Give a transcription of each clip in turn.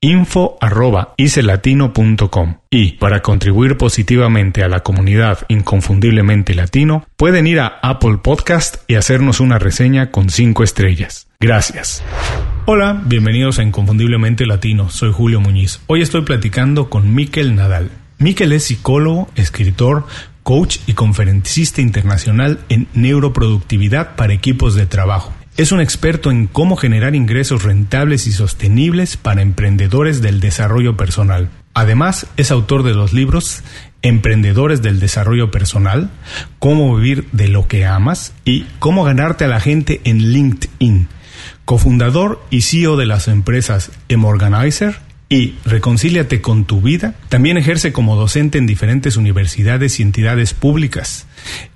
info.icelatino.com y para contribuir positivamente a la comunidad inconfundiblemente latino pueden ir a Apple Podcast y hacernos una reseña con 5 estrellas. Gracias. Hola, bienvenidos a Inconfundiblemente Latino, soy Julio Muñiz. Hoy estoy platicando con Miquel Nadal. Miquel es psicólogo, escritor, coach y conferencista internacional en neuroproductividad para equipos de trabajo. Es un experto en cómo generar ingresos rentables y sostenibles para emprendedores del desarrollo personal. Además, es autor de los libros Emprendedores del Desarrollo Personal, Cómo vivir de lo que amas y Cómo ganarte a la gente en LinkedIn. Cofundador y CEO de las empresas Emorganizer, y Reconcíliate con tu vida también ejerce como docente en diferentes universidades y entidades públicas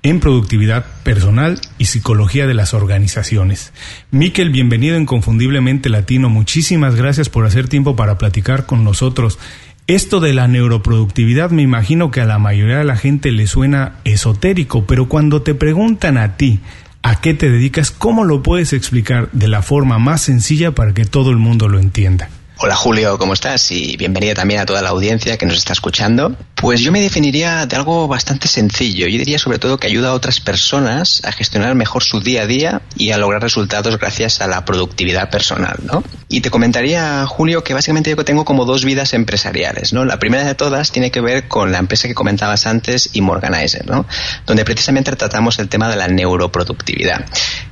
en productividad personal y psicología de las organizaciones. Miquel, bienvenido Inconfundiblemente Latino. Muchísimas gracias por hacer tiempo para platicar con nosotros. Esto de la neuroproductividad me imagino que a la mayoría de la gente le suena esotérico, pero cuando te preguntan a ti a qué te dedicas, ¿cómo lo puedes explicar de la forma más sencilla para que todo el mundo lo entienda? Hola Julio, ¿cómo estás? Y bienvenido también a toda la audiencia que nos está escuchando. Pues yo me definiría de algo bastante sencillo. Yo diría sobre todo que ayuda a otras personas a gestionar mejor su día a día y a lograr resultados gracias a la productividad personal, ¿no? Y te comentaría, Julio, que básicamente yo tengo como dos vidas empresariales, ¿no? La primera de todas tiene que ver con la empresa que comentabas antes, Immorganizer, ¿no? Donde precisamente tratamos el tema de la neuroproductividad.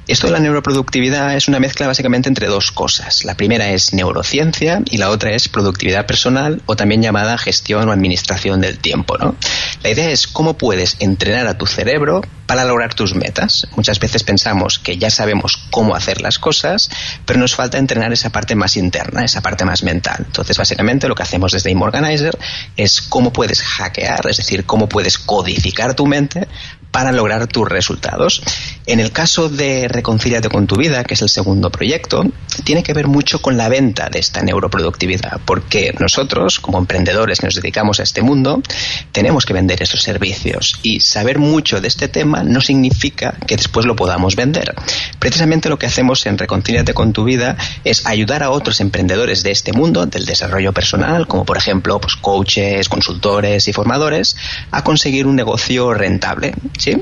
Esto de la neuroproductividad es una mezcla básicamente entre dos cosas. La primera es neurociencia y la otra es productividad personal o también llamada gestión o administración del tiempo. ¿no? La idea es cómo puedes entrenar a tu cerebro para lograr tus metas. Muchas veces pensamos que ya sabemos cómo hacer las cosas, pero nos falta entrenar esa parte más interna, esa parte más mental. Entonces, básicamente lo que hacemos desde Immorganizer es cómo puedes hackear, es decir, cómo puedes codificar tu mente para lograr tus resultados. En el caso de Reconcíliate con tu vida, que es el segundo proyecto, tiene que ver mucho con la venta de esta neuroproductividad, porque nosotros, como emprendedores que nos dedicamos a este mundo, tenemos que vender esos servicios y saber mucho de este tema no significa que después lo podamos vender. Precisamente lo que hacemos en Reconcíliate con tu vida es ayudar a otros emprendedores de este mundo, del desarrollo personal, como por ejemplo pues, coaches, consultores y formadores, a conseguir un negocio rentable ¿sí?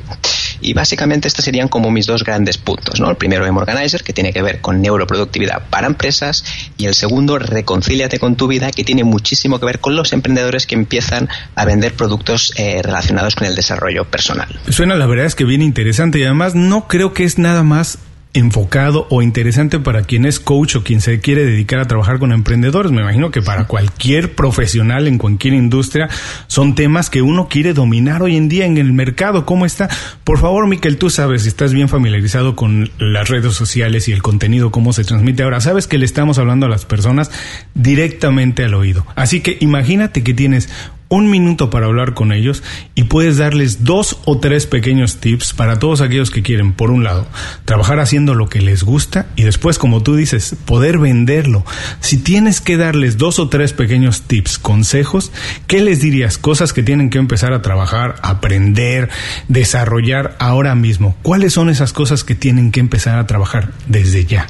Y básicamente estos serían como mis dos grandes puntos, ¿no? El primero, M-Organizer, que tiene que ver con neuroproductividad para empresas, y el segundo, Reconcíliate con tu vida, que tiene muchísimo que ver con los emprendedores que empiezan a vender productos eh, relacionados con el desarrollo personal. Suena la verdad es que bien interesante y además no creo que es nada más enfocado o interesante para quien es coach o quien se quiere dedicar a trabajar con emprendedores. Me imagino que para cualquier profesional en cualquier industria son temas que uno quiere dominar hoy en día en el mercado. ¿Cómo está? Por favor, Miquel, tú sabes, si estás bien familiarizado con las redes sociales y el contenido, cómo se transmite ahora. Sabes que le estamos hablando a las personas directamente al oído. Así que imagínate que tienes un minuto para hablar con ellos y puedes darles dos o tres pequeños tips para todos aquellos que quieren, por un lado, trabajar haciendo lo que les gusta y después, como tú dices, poder venderlo. Si tienes que darles dos o tres pequeños tips, consejos, ¿qué les dirías? Cosas que tienen que empezar a trabajar, aprender, desarrollar ahora mismo. ¿Cuáles son esas cosas que tienen que empezar a trabajar desde ya?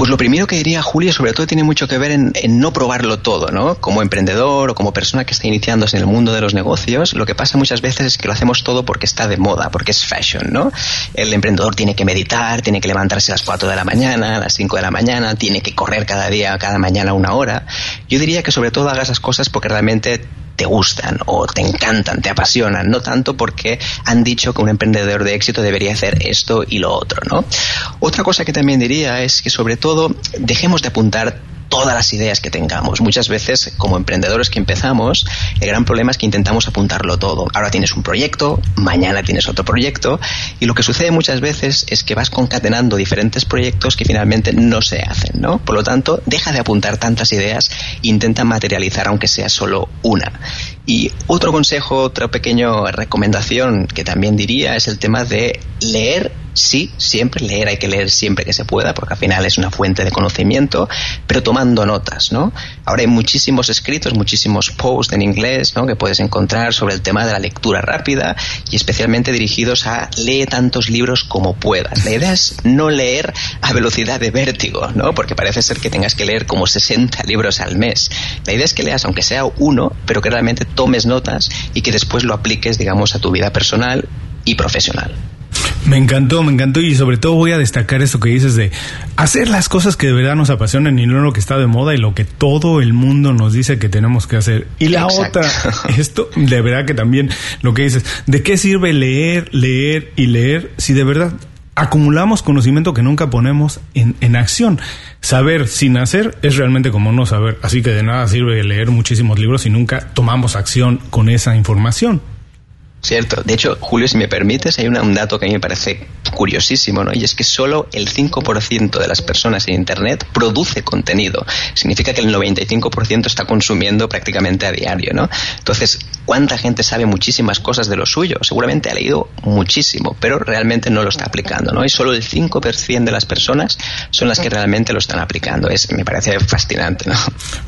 Pues lo primero que diría Julio, sobre todo, tiene mucho que ver en, no probarlo todo, ¿no? Como emprendedor o como persona que está iniciándose en el mundo de los negocios, lo que pasa muchas veces es que lo hacemos todo porque está de moda, porque es fashion, ¿no? El emprendedor tiene que meditar, tiene que levantarse a las 4 de la mañana, a las 5 de la mañana, tiene que correr cada día, cada mañana una hora. Yo diría que sobre todo hagas esas cosas porque realmente te gustan o te encantan, te apasionan, no tanto porque han dicho que un emprendedor de éxito debería hacer esto y lo otro, ¿no? Otra cosa que también diría es que sobre todo dejemos de apuntar todas las ideas que tengamos. Muchas veces, como emprendedores que empezamos, el gran problema es que intentamos apuntarlo todo. Ahora tienes un proyecto, mañana tienes otro proyecto, y lo que sucede muchas veces es que vas concatenando diferentes proyectos que finalmente no se hacen, ¿no? Por lo tanto, deja de apuntar tantas ideas e intenta materializar aunque sea solo una. Y otro consejo, otra pequeña recomendación que también diría es el tema de leer sí, siempre leer, hay que leer siempre que se pueda, porque al final es una fuente de conocimiento, pero tomando notas, ¿no? Ahora hay muchísimos escritos, muchísimos posts en inglés, ¿no? Que puedes encontrar sobre el tema de la lectura rápida y especialmente dirigidos a lee tantos libros como puedas. La idea es no leer a velocidad de vértigo, ¿no? Porque parece ser que tengas que leer como 60 libros al mes. La idea es que leas, aunque sea uno, pero que realmente tomes notas y que después lo apliques, digamos, a tu vida personal y profesional. Me encantó, me encantó y sobre todo voy a destacar eso que dices de hacer las cosas que de verdad nos apasionan y no lo que está de moda y lo que todo el mundo nos dice que tenemos que hacer. Y la otra, esto de verdad que también lo que dices, ¿de qué sirve leer, leer y leer si de verdad acumulamos conocimiento que nunca ponemos en, en acción? Saber sin hacer es realmente como no saber, así que de nada sirve leer muchísimos libros si nunca tomamos acción con esa información. Cierto. De hecho, Julio, si me permites, hay un dato que a mí me parece curiosísimo, ¿no? Y es que solo el 5% de las personas en Internet produce contenido. Significa que el 95% está consumiendo prácticamente a diario, ¿no? Entonces, ¿cuánta gente sabe muchísimas cosas de lo suyo? Seguramente ha leído muchísimo, pero realmente no lo está aplicando, ¿no? Y solo el 5% de las personas son las que realmente lo están aplicando. Es, me parece fascinante, ¿no?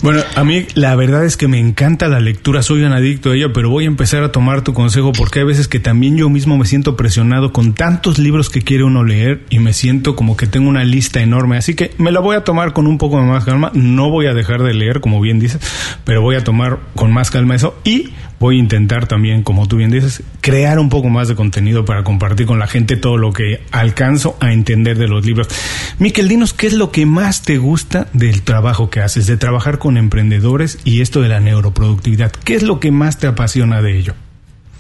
Bueno, a mí la verdad es que me encanta la lectura, soy un adicto a ella, pero voy a empezar a tomar tu consejo porque hay veces que también yo mismo me siento presionado con tantos libros que quiere uno leer y me siento como que tengo una lista enorme. Así que me la voy a tomar con un poco de más calma. No voy a dejar de leer, como bien dices, pero voy a tomar con más calma eso y voy a intentar también, como tú bien dices, crear un poco más de contenido para compartir con la gente todo lo que alcanzo a entender de los libros. Miquel, dinos qué es lo que más te gusta del trabajo que haces, de trabajar con emprendedores y esto de la neuroproductividad. ¿Qué es lo que más te apasiona de ello?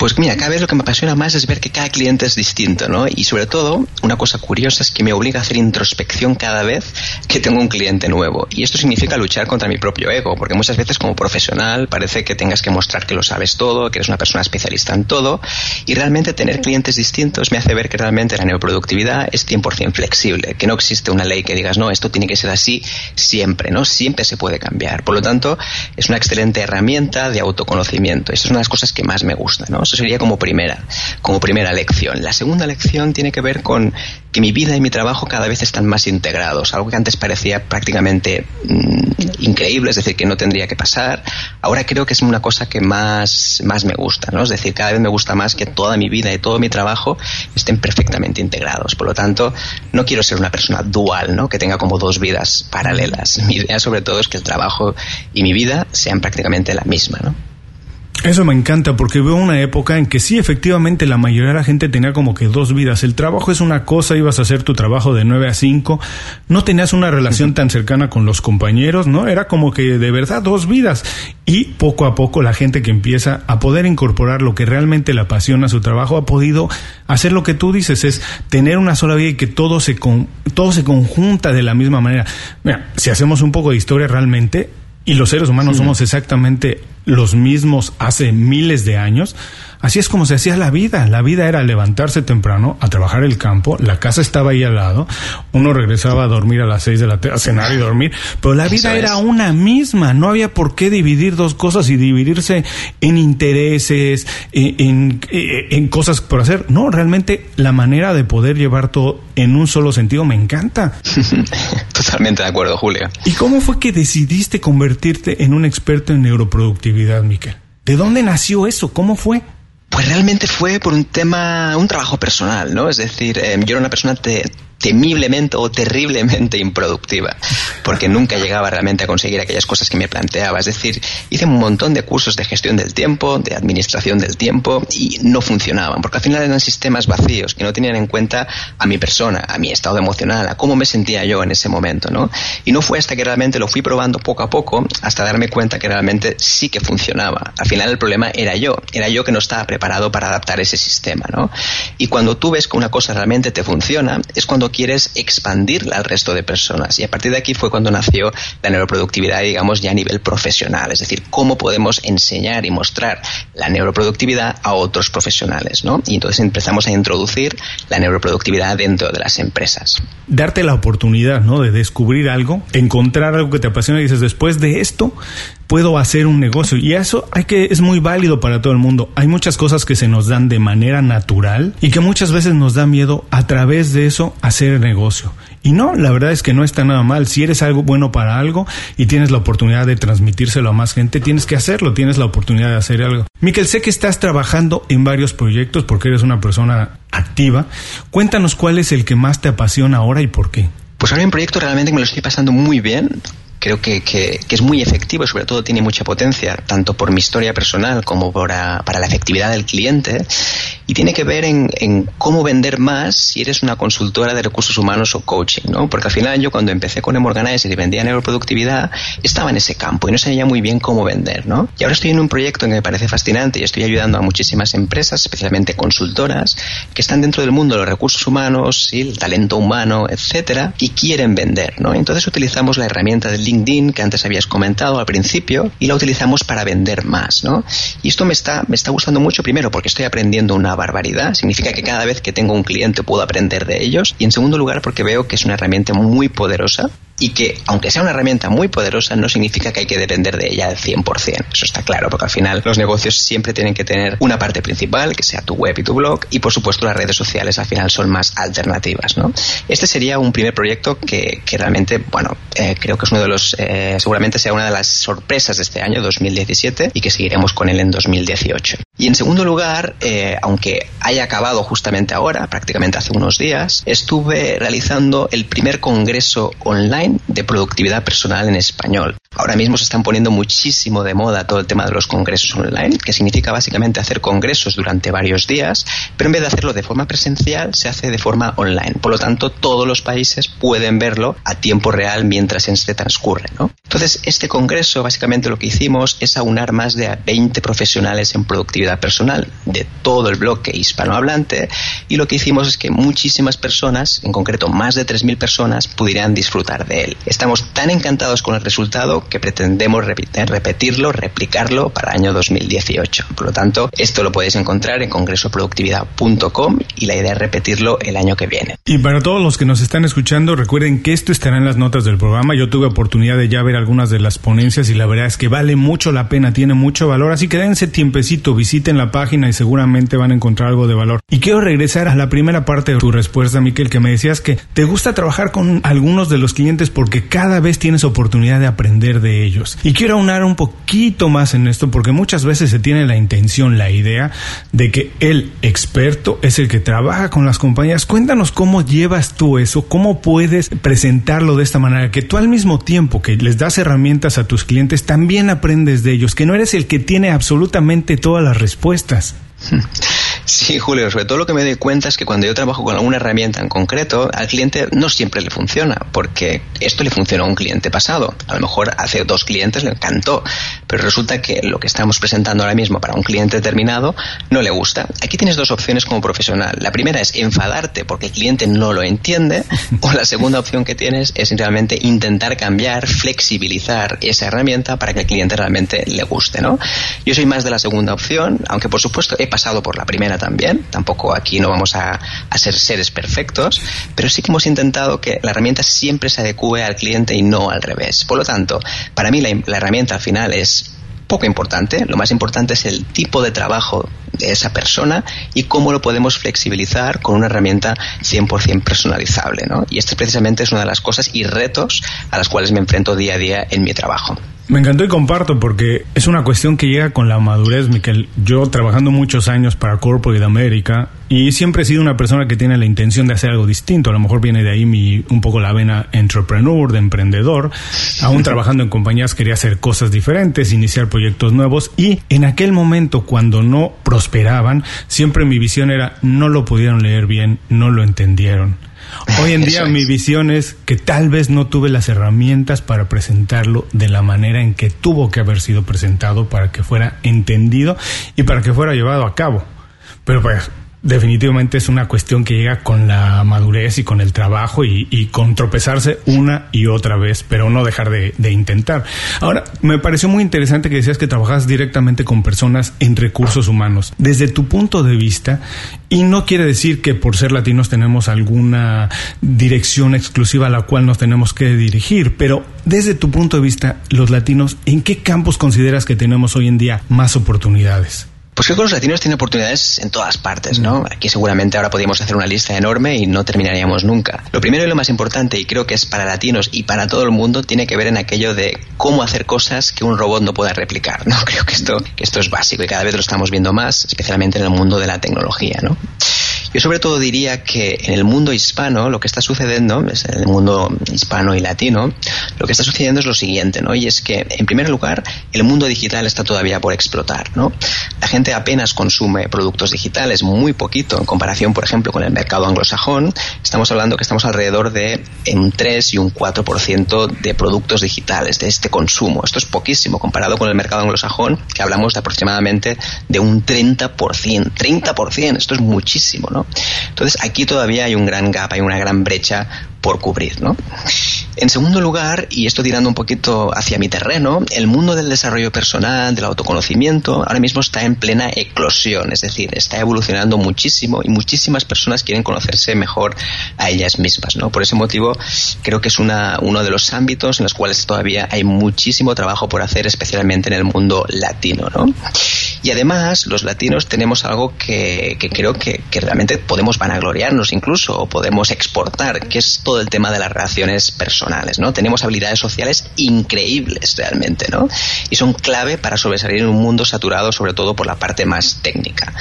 Pues mira, cada vez lo que me apasiona más es ver que cada cliente es distinto, ¿no? Y sobre todo, una cosa curiosa es que me obliga a hacer introspección cada vez que tengo un cliente nuevo. Y esto significa luchar contra mi propio ego, porque muchas veces como profesional parece que tengas que mostrar que lo sabes todo, que eres una persona especialista en todo, y realmente tener clientes distintos me hace ver que realmente la neoproductividad es 100% flexible, que no existe una ley que digas, no, esto tiene que ser así siempre, ¿no? Siempre se puede cambiar. Por lo tanto, es una excelente herramienta de autoconocimiento. Esa es una de las cosas que más me gusta, ¿no? Eso sería como primera, como primera lección. La segunda lección tiene que ver con que mi vida y mi trabajo cada vez están más integrados. Algo que antes parecía prácticamente mm, increíble, es decir, que no tendría que pasar. Ahora creo que es una cosa que más, más me gusta, ¿no? Es decir, cada vez me gusta más que toda mi vida y todo mi trabajo estén perfectamente integrados. Por lo tanto, no quiero ser una persona dual, ¿no? Que tenga como dos vidas paralelas. Mi idea sobre todo es que el trabajo y mi vida sean prácticamente la misma, ¿no? Eso me encanta porque veo una época en que sí, efectivamente, la mayoría de la gente tenía como que dos vidas. El trabajo es una cosa, ibas a hacer tu trabajo de 9 a 5, no tenías una relación tan cercana con los compañeros, ¿no? Era como que de verdad dos vidas. Y poco a poco la gente que empieza a poder incorporar lo que realmente le apasiona a su trabajo ha podido hacer lo que tú dices, es tener una sola vida y que todo se, con, todo se conjunta de la misma manera. Mira, si hacemos un poco de historia realmente, y los seres humanos somos exactamente los mismos hace miles de años, Así es como se hacía la vida. La vida era levantarse temprano, a trabajar el campo, la casa estaba ahí al lado, uno regresaba a dormir a las seis de la tarde, a cenar y dormir, pero la vida era una misma. No había por qué dividir dos cosas y dividirse en intereses, en, en cosas por hacer. No, realmente la manera de poder llevar todo en un solo sentido me encanta. Totalmente de acuerdo, Julio. ¿Y cómo fue que decidiste convertirte en un experto en neuroproductividad, Miquel? ¿De dónde nació eso? ¿Cómo fue? Pues realmente fue por un tema, un trabajo personal, ¿no? Es decir, eh, yo era una persona temiblemente o terriblemente improductiva, porque nunca llegaba realmente a conseguir aquellas cosas que me planteaba. Es decir, hice un montón de cursos de gestión del tiempo, de administración del tiempo, y no funcionaban, porque al final eran sistemas vacíos que no tenían en cuenta a mi persona, a mi estado emocional, a cómo me sentía yo en ese momento, ¿no? Y no fue hasta que realmente lo fui probando poco a poco hasta darme cuenta que realmente sí que funcionaba. Al final el problema era yo, era yo que no estaba preparado para adaptar ese sistema, ¿no? Y cuando tú ves que una cosa realmente te funciona, es cuando quieres expandirla al resto de personas. Y a partir de aquí fue cuando nació la neuroproductividad, digamos, ya a nivel profesional. Es decir, cómo podemos enseñar y mostrar la neuroproductividad a otros profesionales, ¿no? Y entonces empezamos a introducir la neuroproductividad dentro de las empresas. Darte la oportunidad, ¿no? De descubrir algo, encontrar algo que te apasiona y dices, después de esto, puedo hacer un negocio. Y eso hay que, es muy válido para todo el mundo. Hay muchas cosas que se nos dan de manera natural y que muchas veces nos da miedo a través de eso hacer el negocio. Y no, la verdad es que no está nada mal. Si eres algo bueno para algo y tienes la oportunidad de transmitírselo a más gente, tienes que hacerlo, tienes la oportunidad de hacer algo. Miquel, sé que estás trabajando en varios proyectos porque eres una persona activa. Cuéntanos cuál es el que más te apasiona ahora y por qué. Pues ahora un proyecto realmente me lo estoy pasando muy bien creo que, que, que, es muy efectivo y sobre todo tiene mucha potencia, tanto por mi historia personal como para, para la efectividad del cliente. Y tiene que ver en, en, cómo vender más si eres una consultora de recursos humanos o coaching, ¿no? Porque al final yo cuando empecé con Emorganizer y vendía neuroproductividad, estaba en ese campo y no sabía muy bien cómo vender, ¿no? Y ahora estoy en un proyecto que me parece fascinante y estoy ayudando a muchísimas empresas, especialmente consultoras, que están dentro del mundo de los recursos humanos, ¿sí? el talento humano, etcétera, y quieren vender, ¿no? Entonces utilizamos la herramienta del Que antes habías comentado al principio y la utilizamos para vender más, ¿no? Y esto me está, me está gustando mucho primero porque estoy aprendiendo una barbaridad, significa que cada vez que tengo un cliente puedo aprender de ellos y en segundo lugar porque veo que es una herramienta muy poderosa y que, aunque sea una herramienta muy poderosa, no significa que hay que depender de ella al 100%. Eso está claro, porque al final los negocios siempre tienen que tener una parte principal, que sea tu web y tu blog, y por supuesto las redes sociales al final son más alternativas. ¿no? Este sería un primer proyecto que, que realmente, bueno, eh, creo que es uno de los, eh, seguramente sea una de las sorpresas de este año, 2017, y que seguiremos con él en 2018. Y en segundo lugar, eh, aunque haya acabado justamente ahora, prácticamente hace unos días, estuve realizando el primer congreso online de productividad personal en español. Ahora mismo se están poniendo muchísimo de moda todo el tema de los congresos online, que significa básicamente hacer congresos durante varios días, pero en vez de hacerlo de forma presencial, se hace de forma online. Por lo tanto, todos los países pueden verlo a tiempo real mientras se transcurre. ¿no? Entonces, este congreso, básicamente lo que hicimos es aunar más de 20 profesionales en productividad personal de todo el bloque hispanohablante y lo que hicimos es que muchísimas personas, en concreto más de 3.000 personas, pudieran disfrutar de él. Estamos tan encantados con el resultado que pretendemos repetirlo, replicarlo para el año 2018. Por lo tanto, esto lo podéis encontrar en congresoproductividad.com y la idea es repetirlo el año que viene. Y para todos los que nos están escuchando, recuerden que esto estará en las notas del programa. Yo tuve oportunidad de ya ver algunas de las ponencias y la verdad es que vale mucho la pena, tiene mucho valor. Así que dense tiempecito, visiten la página y seguramente van a encontrar algo de valor. Y quiero regresar a la primera parte de tu respuesta, Miquel, que me decías que te gusta trabajar con algunos de los clientes porque cada vez tienes oportunidad de aprender de ellos. Y quiero aunar un poquito más en esto porque muchas veces se tiene la intención, la idea de que el experto es el que trabaja con las compañías. Cuéntanos cómo llevas tú eso, cómo puedes presentarlo de esta manera, que tú al mismo tiempo que les das herramientas a tus clientes, también aprendes de ellos, que no eres el que tiene absolutamente todas las respuestas. Sí, Julio, sobre todo lo que me doy cuenta es que cuando yo trabajo con alguna herramienta en concreto, al cliente no siempre le funciona, porque esto le funcionó a un cliente pasado. A lo mejor hace dos clientes le encantó, pero resulta que lo que estamos presentando ahora mismo para un cliente determinado no le gusta. Aquí tienes dos opciones como profesional. La primera es enfadarte porque el cliente no lo entiende, o la segunda opción que tienes es realmente intentar cambiar, flexibilizar esa herramienta para que el cliente realmente le guste, ¿no? Yo soy más de la segunda opción, aunque por supuesto he pasado por la primera también, tampoco aquí no vamos a, ser seres perfectos, pero sí que hemos intentado que la herramienta siempre se adecue al cliente y no al revés. Por lo tanto, para mí la, la herramienta al final es poco importante, lo más importante es el tipo de trabajo de esa persona y cómo lo podemos flexibilizar con una herramienta 100% personalizable. ¿no? Y este precisamente es una de las cosas y retos a las cuales me enfrento día a día en mi trabajo. Me encantó y comparto porque es una cuestión que llega con la madurez, Miquel. Yo trabajando muchos años para Corporate América y siempre he sido una persona que tiene la intención de hacer algo distinto. A lo mejor viene de ahí mi, un poco la vena entrepreneur, de emprendedor. Aún trabajando en compañías quería hacer cosas diferentes, iniciar proyectos nuevos y en aquel momento cuando no prosperaban, siempre mi visión era no lo pudieron leer bien, no lo entendieron Hoy en día mi visión es que tal vez no tuve las herramientas para presentarlo de la manera en que tuvo que haber sido presentado para que fuera entendido y para que fuera llevado a cabo. Pero pues definitivamente es una cuestión que llega con la madurez y con el trabajo y, con tropezarse una y otra vez, pero no dejar de, de, intentar. Ahora, me pareció muy interesante que decías que trabajas directamente con personas en recursos humanos. Desde tu punto de vista, y no quiere decir que por ser latinos tenemos alguna dirección exclusiva a la cual nos tenemos que dirigir, pero desde tu punto de vista, los latinos, ¿en qué campos consideras que tenemos hoy en día más oportunidades? Pues creo que los latinos tienen oportunidades en todas partes, ¿no? Aquí seguramente ahora podríamos hacer una lista enorme y no terminaríamos nunca. Lo primero y lo más importante, y creo que es para latinos y para todo el mundo, tiene que ver en aquello de cómo hacer cosas que un robot no pueda replicar, ¿no? Creo que esto, que esto es básico y cada vez lo estamos viendo más, especialmente en el mundo de la tecnología, ¿no? Yo sobre todo diría que en el mundo hispano lo que está sucediendo, en el mundo hispano y latino, lo que está sucediendo es lo siguiente, ¿no? Y es que, en primer lugar, el mundo digital está todavía por explotar, ¿no? La gente apenas consume productos digitales, muy poquito, en comparación, por ejemplo, con el mercado anglosajón. Estamos hablando que estamos alrededor de un 3 y un 4% de productos digitales, de este consumo. Esto es poquísimo comparado con el mercado anglosajón, que hablamos de aproximadamente de un 30%. 30%, esto es muchísimo, ¿no? Entonces aquí todavía hay un gran gap, hay una gran brecha por cubrir, ¿no? En segundo lugar, y esto tirando un poquito hacia mi terreno, el mundo del desarrollo personal, del autoconocimiento, ahora mismo está en plena eclosión, es decir, está evolucionando muchísimo y muchísimas personas quieren conocerse mejor a ellas mismas, ¿no? Por ese motivo, creo que es una, uno de los ámbitos en los cuales todavía hay muchísimo trabajo por hacer, especialmente en el mundo latino, ¿no? Y además, los latinos tenemos algo que, que creo que, que realmente podemos vanagloriarnos incluso, o podemos exportar, que es todo el tema de las relaciones personales, ¿no? Tenemos habilidades sociales increíbles realmente, ¿no? Y son clave para sobresalir en un mundo saturado sobre todo por la parte más técnica.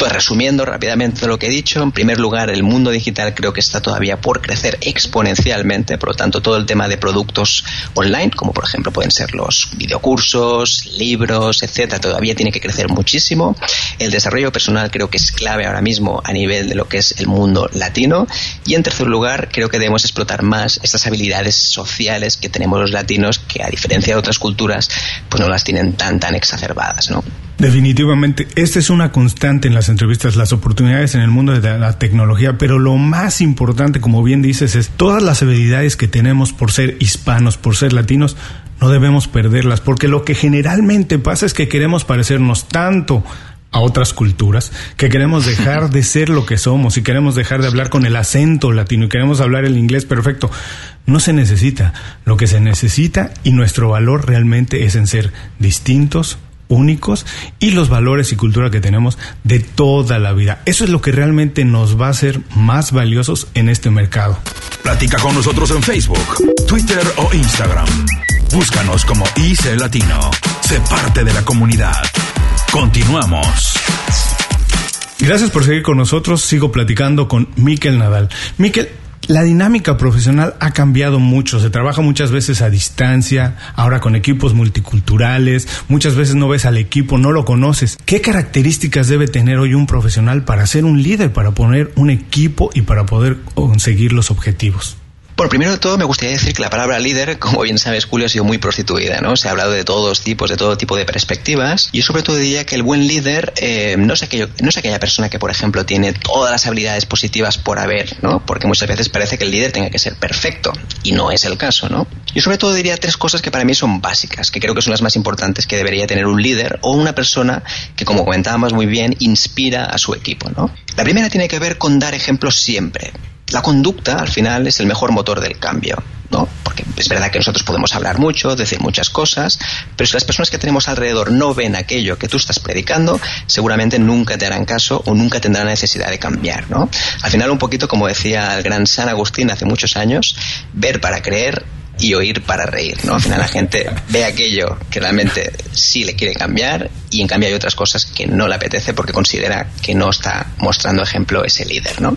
Pues resumiendo rápidamente lo que he dicho, en primer lugar, el mundo digital creo que está todavía por crecer exponencialmente, por lo tanto, todo el tema de productos online, como por ejemplo pueden ser los videocursos, libros, etcétera, todavía tiene que crecer muchísimo. El desarrollo personal creo que es clave ahora mismo a nivel de lo que es el mundo latino. Y en tercer lugar, creo que debemos explotar más estas habilidades sociales que tenemos los latinos, que a diferencia de otras culturas, pues no las tienen tan tan exacerbadas, ¿no? Definitivamente, esta es una constante en las entrevistas, las oportunidades en el mundo de la tecnología, pero lo más importante, como bien dices, es todas las habilidades que tenemos por ser hispanos, por ser latinos, no debemos perderlas, porque lo que generalmente pasa es que queremos parecernos tanto a otras culturas, que queremos dejar de ser lo que somos y queremos dejar de hablar con el acento latino y queremos hablar el inglés perfecto. No se necesita. Lo que se necesita y nuestro valor realmente es en ser distintos, únicos y los valores y cultura que tenemos de toda la vida. Eso es lo que realmente nos va a hacer más valiosos en este mercado. Platica con nosotros en Facebook, Twitter o Instagram. Búscanos como IC Latino. Sé parte de la comunidad. Continuamos. Gracias por seguir con nosotros. Sigo platicando con Miquel Nadal. Miquel, la dinámica profesional ha cambiado mucho, se trabaja muchas veces a distancia, ahora con equipos multiculturales, muchas veces no ves al equipo, no lo conoces. ¿Qué características debe tener hoy un profesional para ser un líder, para poner un equipo y para poder conseguir los objetivos? Bueno, primero de todo me gustaría decir que la palabra líder, como bien sabes, Julio, ha sido muy prostituida, ¿no? Se ha hablado de todos tipos, de todo tipo de perspectivas. Y yo sobre todo diría que el buen líder eh, no, es aquello, no es aquella persona que, por ejemplo, tiene todas las habilidades positivas por haber, ¿no? Porque muchas veces parece que el líder tenga que ser perfecto. Y no es el caso, ¿no? Yo sobre todo diría tres cosas que para mí son básicas, que creo que son las más importantes que debería tener un líder o una persona que, como comentábamos muy bien, inspira a su equipo, ¿no? La primera tiene que ver con dar ejemplos siempre la conducta al final es el mejor motor del cambio, ¿no? Porque es verdad que nosotros podemos hablar mucho, decir muchas cosas, pero si las personas que tenemos alrededor no ven aquello que tú estás predicando, seguramente nunca te harán caso o nunca tendrán necesidad de cambiar, ¿no? Al final un poquito como decía el gran San Agustín hace muchos años, ver para creer y oír para reír, ¿no? Al final la gente ve aquello que realmente sí le quiere cambiar y en cambio hay otras cosas que no le apetece porque considera que no está mostrando ejemplo ese líder, ¿no?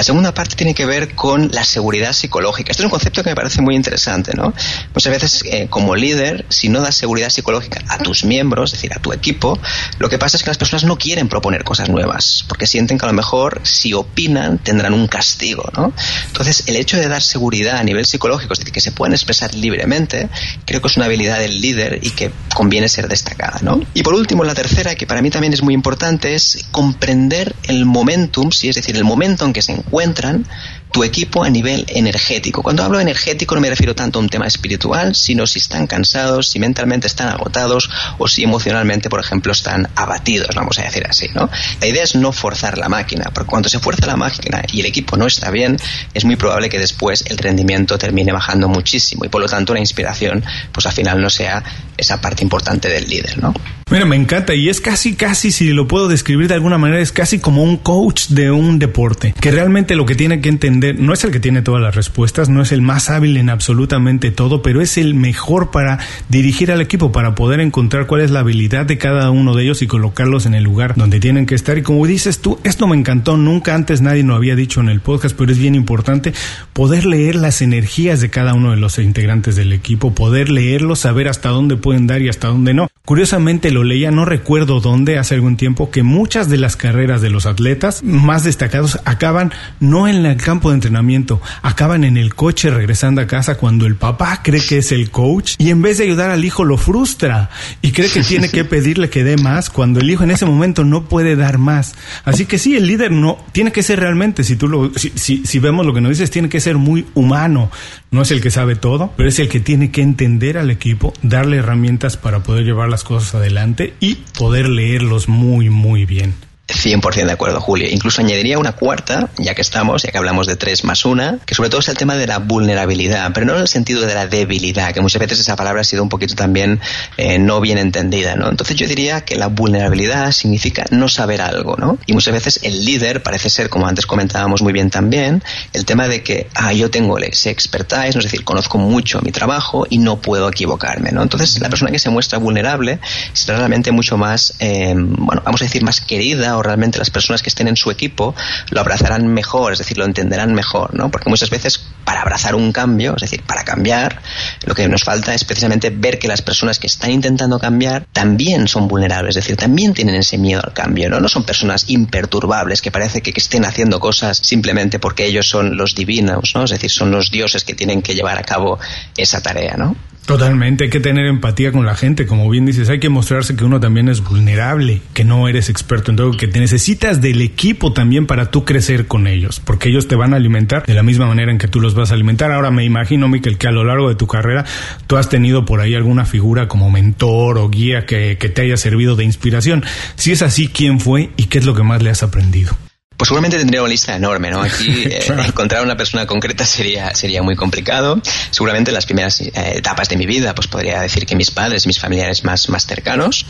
La segunda parte tiene que ver con la seguridad psicológica. Este es un concepto que me parece muy interesante, ¿no? Muchas veces, eh, como líder, si no das seguridad psicológica a tus miembros, es decir, a tu equipo, lo que pasa es que las personas no quieren proponer cosas nuevas, porque sienten que a lo mejor si opinan tendrán un castigo, ¿no? Entonces, el hecho de dar seguridad a nivel psicológico, es decir, que se pueden expresar libremente, creo que es una habilidad del líder y que conviene ser destacada, ¿no? Y por último, la tercera, que para mí también es muy importante, es comprender el momentum, sí, es decir, el momento en que se encuentran tu equipo a nivel energético. Cuando hablo energético no me refiero tanto a un tema espiritual, sino si están cansados, si mentalmente están agotados o si emocionalmente, por ejemplo, están abatidos, vamos a decir así, ¿no? La idea es no forzar la máquina, porque cuando se fuerza la máquina y el equipo no está bien, es muy probable que después el rendimiento termine bajando muchísimo y por lo tanto la inspiración, pues al final no sea esa parte importante del líder, ¿no? Mira, me encanta y es casi, casi, si lo puedo describir de alguna manera, es casi como un coach de un deporte, que realmente lo que tiene que entender no es el que tiene todas las respuestas, no es el más hábil en absolutamente todo, pero es el mejor para dirigir al equipo, para poder encontrar cuál es la habilidad de cada uno de ellos y colocarlos en el lugar donde tienen que estar. Y como dices tú, esto me encantó, nunca antes nadie lo había dicho en el podcast, pero es bien importante poder leer las energías de cada uno de los integrantes del equipo, poder leerlos, saber hasta dónde pueden dar y hasta dónde no. Curiosamente lo leía, no recuerdo dónde, hace algún tiempo, que muchas de las carreras de los atletas más destacados acaban no en el campo de entrenamiento, acaban en el coche regresando a casa cuando el papá cree que es el coach y en vez de ayudar al hijo lo frustra y cree que tiene que pedirle que dé más cuando el hijo en ese momento no puede dar más. Así que sí, el líder no tiene que ser realmente, si tú lo, si, si, si vemos lo que nos dices, tiene que ser muy humano. No es el que sabe todo, pero es el que tiene que entender al equipo, darle herramientas para poder llevar las cosas adelante y poder leerlos muy, muy bien. 100% de acuerdo, Julio. Incluso añadiría una cuarta, ya que estamos, ya que hablamos de tres más una, que sobre todo es el tema de la vulnerabilidad, pero no en el sentido de la debilidad, que muchas veces esa palabra ha sido un poquito también eh, no bien entendida, ¿no? Entonces yo diría que la vulnerabilidad significa no saber algo, ¿no? Y muchas veces el líder parece ser, como antes comentábamos muy bien también, el tema de que, ah, yo tengo ese expertise, es decir, conozco mucho mi trabajo y no puedo equivocarme, ¿no? Entonces la persona que se muestra vulnerable será realmente mucho más, eh, bueno, vamos a decir, más querida realmente las personas que estén en su equipo lo abrazarán mejor, es decir, lo entenderán mejor, ¿no? Porque muchas veces para abrazar un cambio, es decir, para cambiar, lo que nos falta es precisamente ver que las personas que están intentando cambiar también son vulnerables, es decir, también tienen ese miedo al cambio, ¿no? No son personas imperturbables que parece que, que estén haciendo cosas simplemente porque ellos son los divinos, ¿no? Es decir, son los dioses que tienen que llevar a cabo esa tarea, ¿no? Totalmente, hay que tener empatía con la gente, como bien dices, hay que mostrarse que uno también es vulnerable, que no eres experto en todo, que te necesitas del equipo también para tú crecer con ellos, porque ellos te van a alimentar de la misma manera en que tú los vas a alimentar. Ahora me imagino, Miquel, que a lo largo de tu carrera tú has tenido por ahí alguna figura como mentor o guía que, que te haya servido de inspiración. Si es así, ¿quién fue y qué es lo que más le has aprendido? Pues seguramente tendría una lista enorme, ¿no? Aquí eh, encontrar una persona concreta sería, sería muy complicado. Seguramente en las primeras eh, etapas de mi vida, pues podría decir que mis padres, mis familiares más, más cercanos,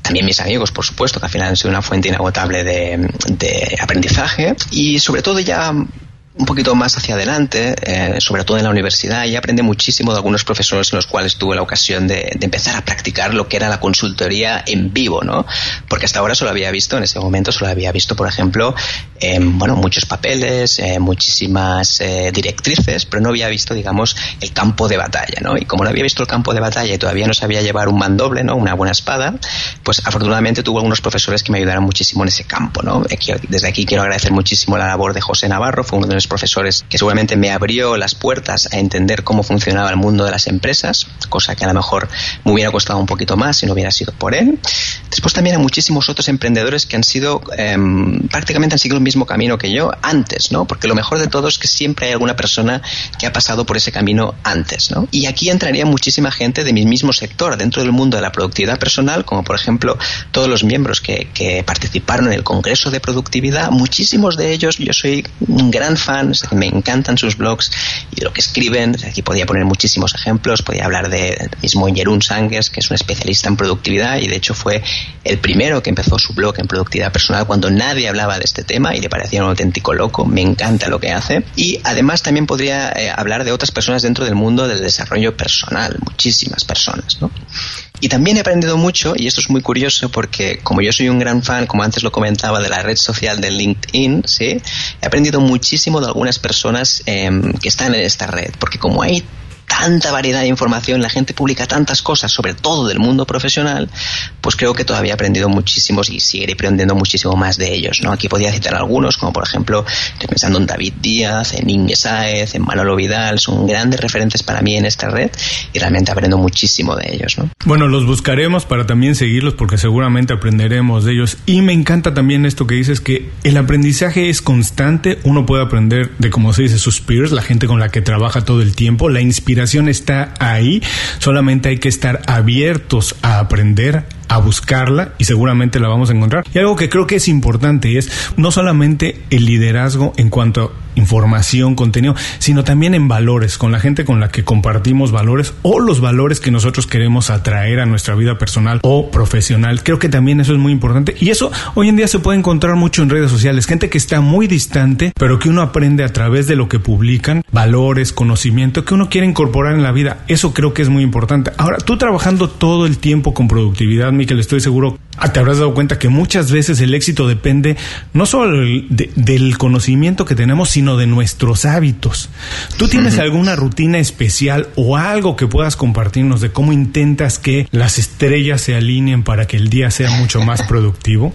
también mis amigos, por supuesto, que al final han sido una fuente inagotable de, de aprendizaje y sobre todo ya un poquito más hacia adelante, eh, sobre todo en la universidad, y aprendí muchísimo de algunos profesores en los cuales tuve la ocasión de, de, empezar a practicar lo que era la consultoría en vivo, ¿no? Porque hasta ahora solo había visto, en ese momento solo había visto, por ejemplo, eh, bueno, muchos papeles, eh, muchísimas eh, directrices, pero no había visto, digamos, el campo de batalla, ¿no? Y como no había visto el campo de batalla y todavía no sabía llevar un mandoble, ¿no? Una buena espada, pues afortunadamente tuve algunos profesores que me ayudaron muchísimo en ese campo, ¿no? Desde aquí quiero agradecer muchísimo la labor de José Navarro, fue uno de los profesores que seguramente me abrió las puertas a entender cómo funcionaba el mundo de las empresas, cosa que a lo mejor me hubiera costado un poquito más si no hubiera sido por él. Después también a muchísimos otros emprendedores que han sido, eh, prácticamente han seguido el mismo camino que yo antes, ¿no? Porque lo mejor de todo es que siempre hay alguna persona que ha pasado por ese camino antes, ¿no? Y aquí entraría muchísima gente de mi mismo sector, dentro del mundo de la productividad personal, como por ejemplo todos los miembros que, que participaron en el Congreso de Productividad, muchísimos de ellos, yo soy un gran fan me encantan sus blogs y lo que escriben. Aquí podía poner muchísimos ejemplos, podía hablar de mismo Jerún Sangers, que es un especialista en productividad y de hecho fue el primero que empezó su blog en productividad personal cuando nadie hablaba de este tema y le parecía un auténtico loco. Me encanta lo que hace. Y además también podría eh, hablar de otras personas dentro del mundo del desarrollo personal, muchísimas personas, ¿no? Y también he aprendido mucho, y esto es muy curioso porque como yo soy un gran fan, como antes lo comentaba, de la red social de LinkedIn, ¿sí? he aprendido muchísimo de algunas personas em, que están en esta red, porque como hay tanta variedad de información, la gente publica tantas cosas, sobre todo del mundo profesional, pues creo que todavía he aprendido muchísimos y seguiré aprendiendo muchísimo más de ellos. ¿no? Aquí podría citar algunos, como por ejemplo, estoy pensando en David Díaz, en Inge Saez, en Manolo Vidal, son grandes referentes para mí en esta red y realmente aprendo muchísimo de ellos. ¿no? Bueno, los buscaremos para también seguirlos porque seguramente aprenderemos de ellos. Y me encanta también esto que dices, que el aprendizaje es constante, uno puede aprender de, como se dice, sus peers, la gente con la que trabaja todo el tiempo, la está ahí, solamente hay que estar abiertos a aprender, a buscarla y seguramente la vamos a encontrar. Y algo que creo que es importante es no solamente el liderazgo en cuanto a información, contenido, sino también en valores, con la gente con la que compartimos valores o los valores que nosotros queremos atraer a nuestra vida personal o profesional. Creo que también eso es muy importante y eso hoy en día se puede encontrar mucho en redes sociales, gente que está muy distante, pero que uno aprende a través de lo que publican, valores, conocimiento que uno quiere incorporar en la vida. Eso creo que es muy importante. Ahora, tú trabajando todo el tiempo con productividad, Miquel, estoy seguro, te habrás dado cuenta que muchas veces el éxito depende no solo del conocimiento que tenemos, sino de nuestros hábitos. ¿Tú tienes alguna rutina especial o algo que puedas compartirnos de cómo intentas que las estrellas se alineen para que el día sea mucho más productivo?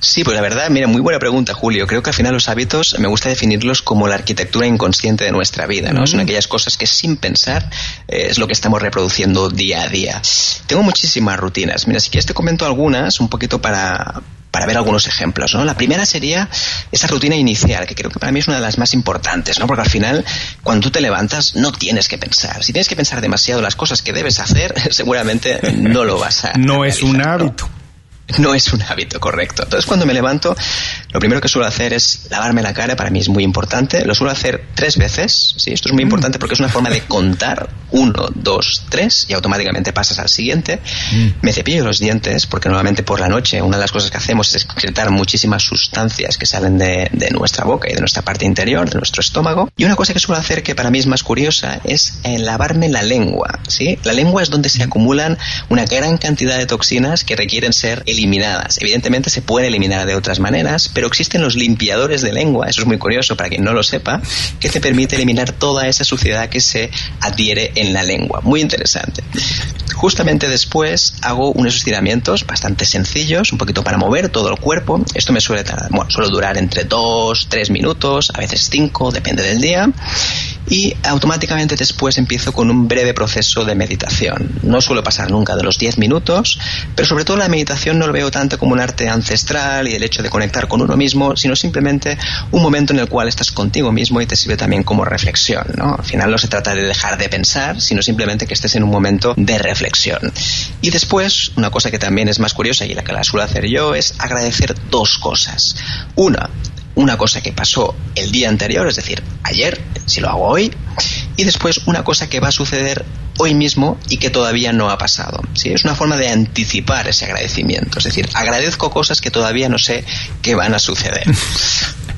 Sí, pues la verdad, mira, muy buena pregunta, Julio. Creo que al final los hábitos me gusta definirlos como la arquitectura inconsciente de nuestra vida, ¿no? Son aquellas cosas que sin pensar eh, es lo que estamos reproduciendo día a día. Tengo muchísimas rutinas. Mira, si quieres te comento algunas, un poquito para, para ver algunos ejemplos. ¿no? La primera sería esa rutina inicial, que creo que para mí es una de las más importantes, ¿no? porque al final, cuando tú te levantas, no tienes que pensar. Si tienes que pensar demasiado las cosas que debes hacer, seguramente no lo vas a. No es un hábito. no es un hábito correcto. Entonces cuando me levanto, lo primero que suelo hacer es lavarme la cara, para mí es muy importante. Lo suelo hacer tres veces, ¿sí? Esto es muy mm. importante porque es una forma de contar uno, dos, tres y automáticamente pasas al siguiente. Mm. Me cepillo los dientes porque normalmente por la noche una de las cosas que hacemos es excretar muchísimas sustancias que salen de, de nuestra boca y de nuestra parte interior, de nuestro estómago. Y una cosa que suelo hacer que para mí es más curiosa es eh, lavarme la lengua, ¿sí? La lengua es donde se acumulan una gran cantidad de toxinas que requieren ser eliminadas. Evidentemente se puede eliminar de otras maneras, pero existen los limpiadores de lengua, eso es muy curioso para quien no lo sepa, que te permite eliminar toda esa suciedad que se adhiere en la lengua. Muy interesante. Justamente después hago unos estiramientos bastante sencillos, un poquito para mover todo el cuerpo. Esto me suele, bueno, suele durar entre 2, 3 minutos, a veces 5, depende del día y automáticamente después empiezo con un breve proceso de meditación. No suelo pasar nunca de los 10 minutos, pero sobre todo la meditación no lo veo tanto como un arte ancestral y el hecho de conectar con uno mismo, sino simplemente un momento en el cual estás contigo mismo y te sirve también como reflexión. ¿no? Al final no se trata de dejar de pensar, sino simplemente que estés en un momento de reflexión. Y después, una cosa que también es más curiosa y la que la suelo hacer yo es agradecer dos cosas. Una, una cosa que pasó el día anterior, es decir, ayer, si lo hago hoy, y después una cosa que va a suceder hoy mismo y que todavía no ha pasado. ¿sí? Es una forma de anticipar ese agradecimiento, es decir, agradezco cosas que todavía no sé que van a suceder.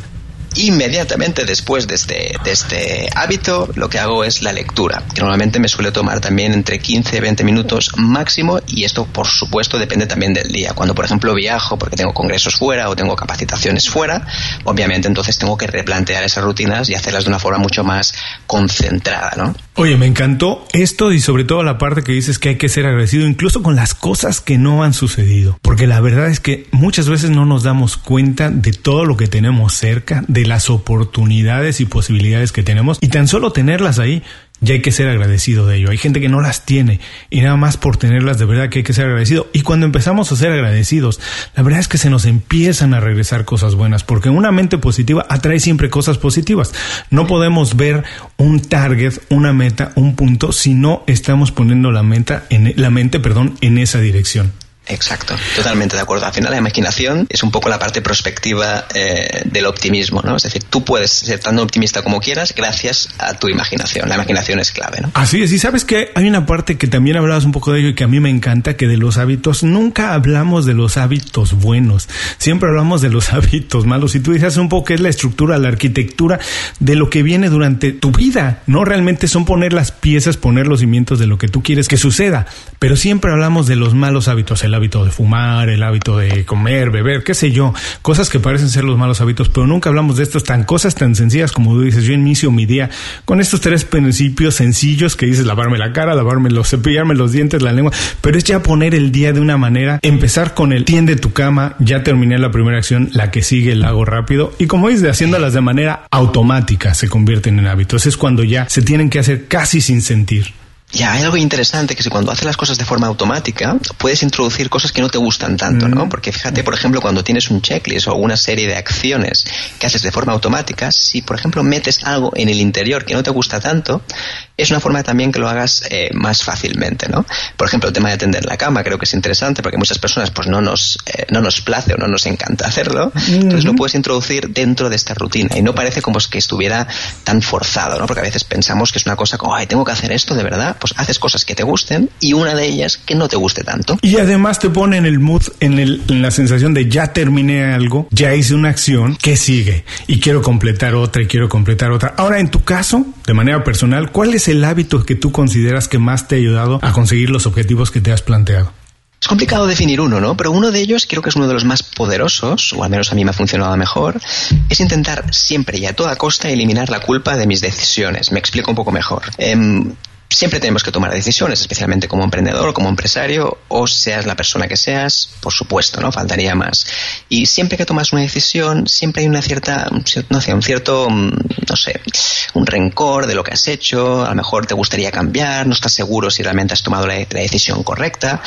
Inmediatamente después de este, de este hábito, lo que hago es la lectura, que normalmente me suele tomar también entre 15 y 20 minutos máximo, y esto, por supuesto, depende también del día. Cuando, por ejemplo, viajo porque tengo congresos fuera o tengo capacitaciones fuera, obviamente entonces tengo que replantear esas rutinas y hacerlas de una forma mucho más concentrada, ¿no? Oye, me encantó esto y sobre todo la parte que dices que hay que ser agradecido incluso con las cosas que no han sucedido, porque la verdad es que muchas veces no nos damos cuenta de todo lo que tenemos cerca, de las oportunidades y posibilidades que tenemos y tan solo tenerlas ahí ya hay que ser agradecido de ello. Hay gente que no las tiene y nada más por tenerlas de verdad que hay que ser agradecido. Y cuando empezamos a ser agradecidos, la verdad es que se nos empiezan a regresar cosas buenas porque una mente positiva atrae siempre cosas positivas. No podemos ver un target, una meta, un punto si no estamos poniendo la meta en la mente, perdón, en esa dirección. Exacto. Totalmente de acuerdo. Al final la imaginación es un poco la parte prospectiva eh, del optimismo, ¿no? Es decir, tú puedes ser tan optimista como quieras gracias a tu imaginación. La imaginación es clave, ¿no? Así es. Y sabes que hay una parte que también hablabas un poco de ello y que a mí me encanta, que de los hábitos, nunca hablamos de los hábitos buenos. Siempre hablamos de los hábitos malos. Y tú dices un poco que es la estructura, la arquitectura de lo que viene durante tu vida. No realmente son poner las piezas, poner los cimientos de lo que tú quieres que suceda. Pero siempre hablamos de los malos hábitos, el hábito de fumar, el hábito de comer, beber, qué sé yo, cosas que parecen ser los malos hábitos, pero nunca hablamos de estos tan cosas tan sencillas como tú dices, yo inicio mi día con estos tres principios sencillos que dices lavarme la cara, lavarme los, cepillarme los dientes, la lengua, pero es ya poner el día de una manera, empezar con el tiende tu cama, ya terminé la primera acción, la que sigue la hago rápido y como dices, haciéndolas de manera automática se convierten en hábitos, es cuando ya se tienen que hacer casi sin sentir. Ya, hay algo interesante que si cuando haces las cosas de forma automática, puedes introducir cosas que no te gustan tanto, ¿no? Porque fíjate, por ejemplo, cuando tienes un checklist o una serie de acciones que haces de forma automática, si por ejemplo metes algo en el interior que no te gusta tanto, es una forma también que lo hagas eh, más fácilmente, ¿no? Por ejemplo, el tema de tender la cama creo que es interesante porque muchas personas pues no nos, eh, no nos place o no nos encanta hacerlo, entonces lo puedes introducir dentro de esta rutina y no parece como que estuviera tan forzado, ¿no? Porque a veces pensamos que es una cosa como, ay, tengo que hacer esto de verdad, pues haces cosas que te gusten y una de ellas que no te guste tanto. Y además te pone en el mood, en, el, en la sensación de ya terminé algo, ya hice una acción, ¿qué sigue? Y quiero completar otra y quiero completar otra. Ahora, en tu caso, de manera personal, ¿cuál es el hábito que tú consideras que más te ha ayudado a conseguir los objetivos que te has planteado? Es complicado definir uno, ¿no? Pero uno de ellos, creo que es uno de los más poderosos, o al menos a mí me ha funcionado mejor, es intentar siempre y a toda costa eliminar la culpa de mis decisiones. Me explico un poco mejor. Em, siempre tenemos que tomar decisiones, especialmente como emprendedor, como empresario, o seas la persona que seas, por supuesto, ¿no? Faltaría más. Y siempre que tomas una decisión, siempre hay una cierta, no sé, un cierto, mm, no sé, un rencor de lo que has hecho, a lo mejor te gustaría cambiar, no estás seguro si realmente has tomado la, la decisión correcta.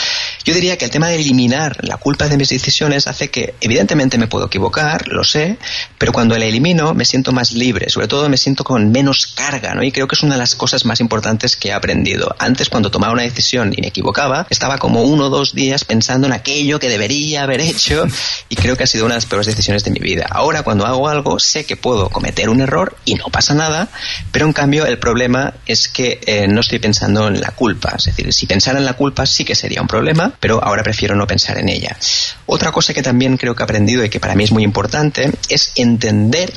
Yo diría que el tema de eliminar la culpa de mis decisiones hace que, evidentemente me puedo equivocar, lo sé, pero cuando la elimino me siento más libre, sobre todo me siento con menos carga, ¿no? Y creo que es una de las cosas más importantes que aprendido. Antes, cuando tomaba una decisión y me equivocaba, estaba como uno o dos días pensando en aquello que debería haber hecho y creo que ha sido una de las peores decisiones de mi vida. Ahora, cuando hago algo, sé que puedo cometer un error y no pasa nada, pero en cambio el problema es que eh, no estoy pensando en la culpa. Es decir, si pensara en la culpa sí que sería un problema, pero ahora prefiero no pensar en ella. Otra cosa que también creo que he aprendido y que para mí es muy importante es entender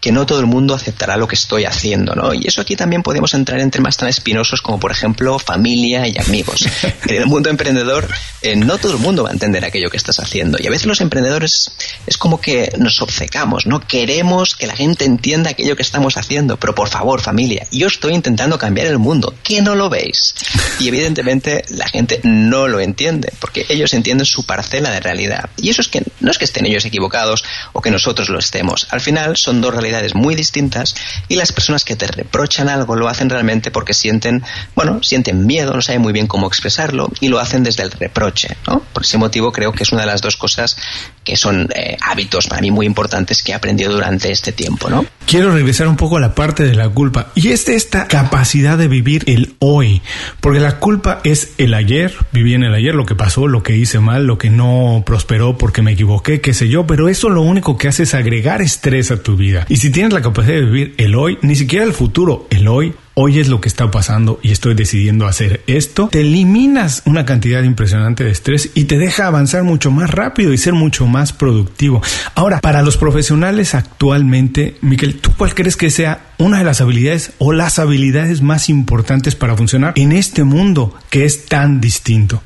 que no todo el mundo aceptará lo que estoy haciendo, ¿no? Y eso aquí también podemos entrar en temas tan espinosos como, por ejemplo, familia y amigos. en el mundo emprendedor, eh, no todo el mundo va a entender aquello que estás haciendo. Y a veces los emprendedores es como que nos obcecamos, ¿no? Queremos que la gente entienda aquello que estamos haciendo, pero por favor, familia, yo estoy intentando cambiar el mundo, ¿qué no lo veis? Y evidentemente la gente no lo entiende, porque ellos entienden su parcela de realidad. Y eso es que no es que estén ellos equivocados o que nosotros lo estemos. Al final son dos realidades muy distintas y las personas que te reprochan algo lo hacen realmente porque sienten, bueno, sienten miedo, no saben muy bien cómo expresarlo y lo hacen desde el reproche, ¿no? Por ese motivo creo que es una de las dos cosas que son eh, hábitos para mí muy importantes que he aprendido durante este tiempo, ¿no? Quiero regresar un poco a la parte de la culpa y es esta capacidad de vivir el hoy, porque la culpa es el ayer, viví en el ayer, lo que pasó, lo que hice mal, lo que no prosperó porque me equivoqué, qué sé yo, pero eso lo único que hace es agregar estrés a tu vida. Si tienes la capacidad de vivir el hoy, ni siquiera el futuro, el hoy, hoy es lo que está pasando y estoy decidiendo hacer esto, te eliminas una cantidad impresionante de estrés y te deja avanzar mucho más rápido y ser mucho más productivo. Ahora, para los profesionales actualmente, Miquel, ¿tú cuál crees que sea una de las habilidades o las habilidades más importantes para funcionar en este mundo que es tan distinto?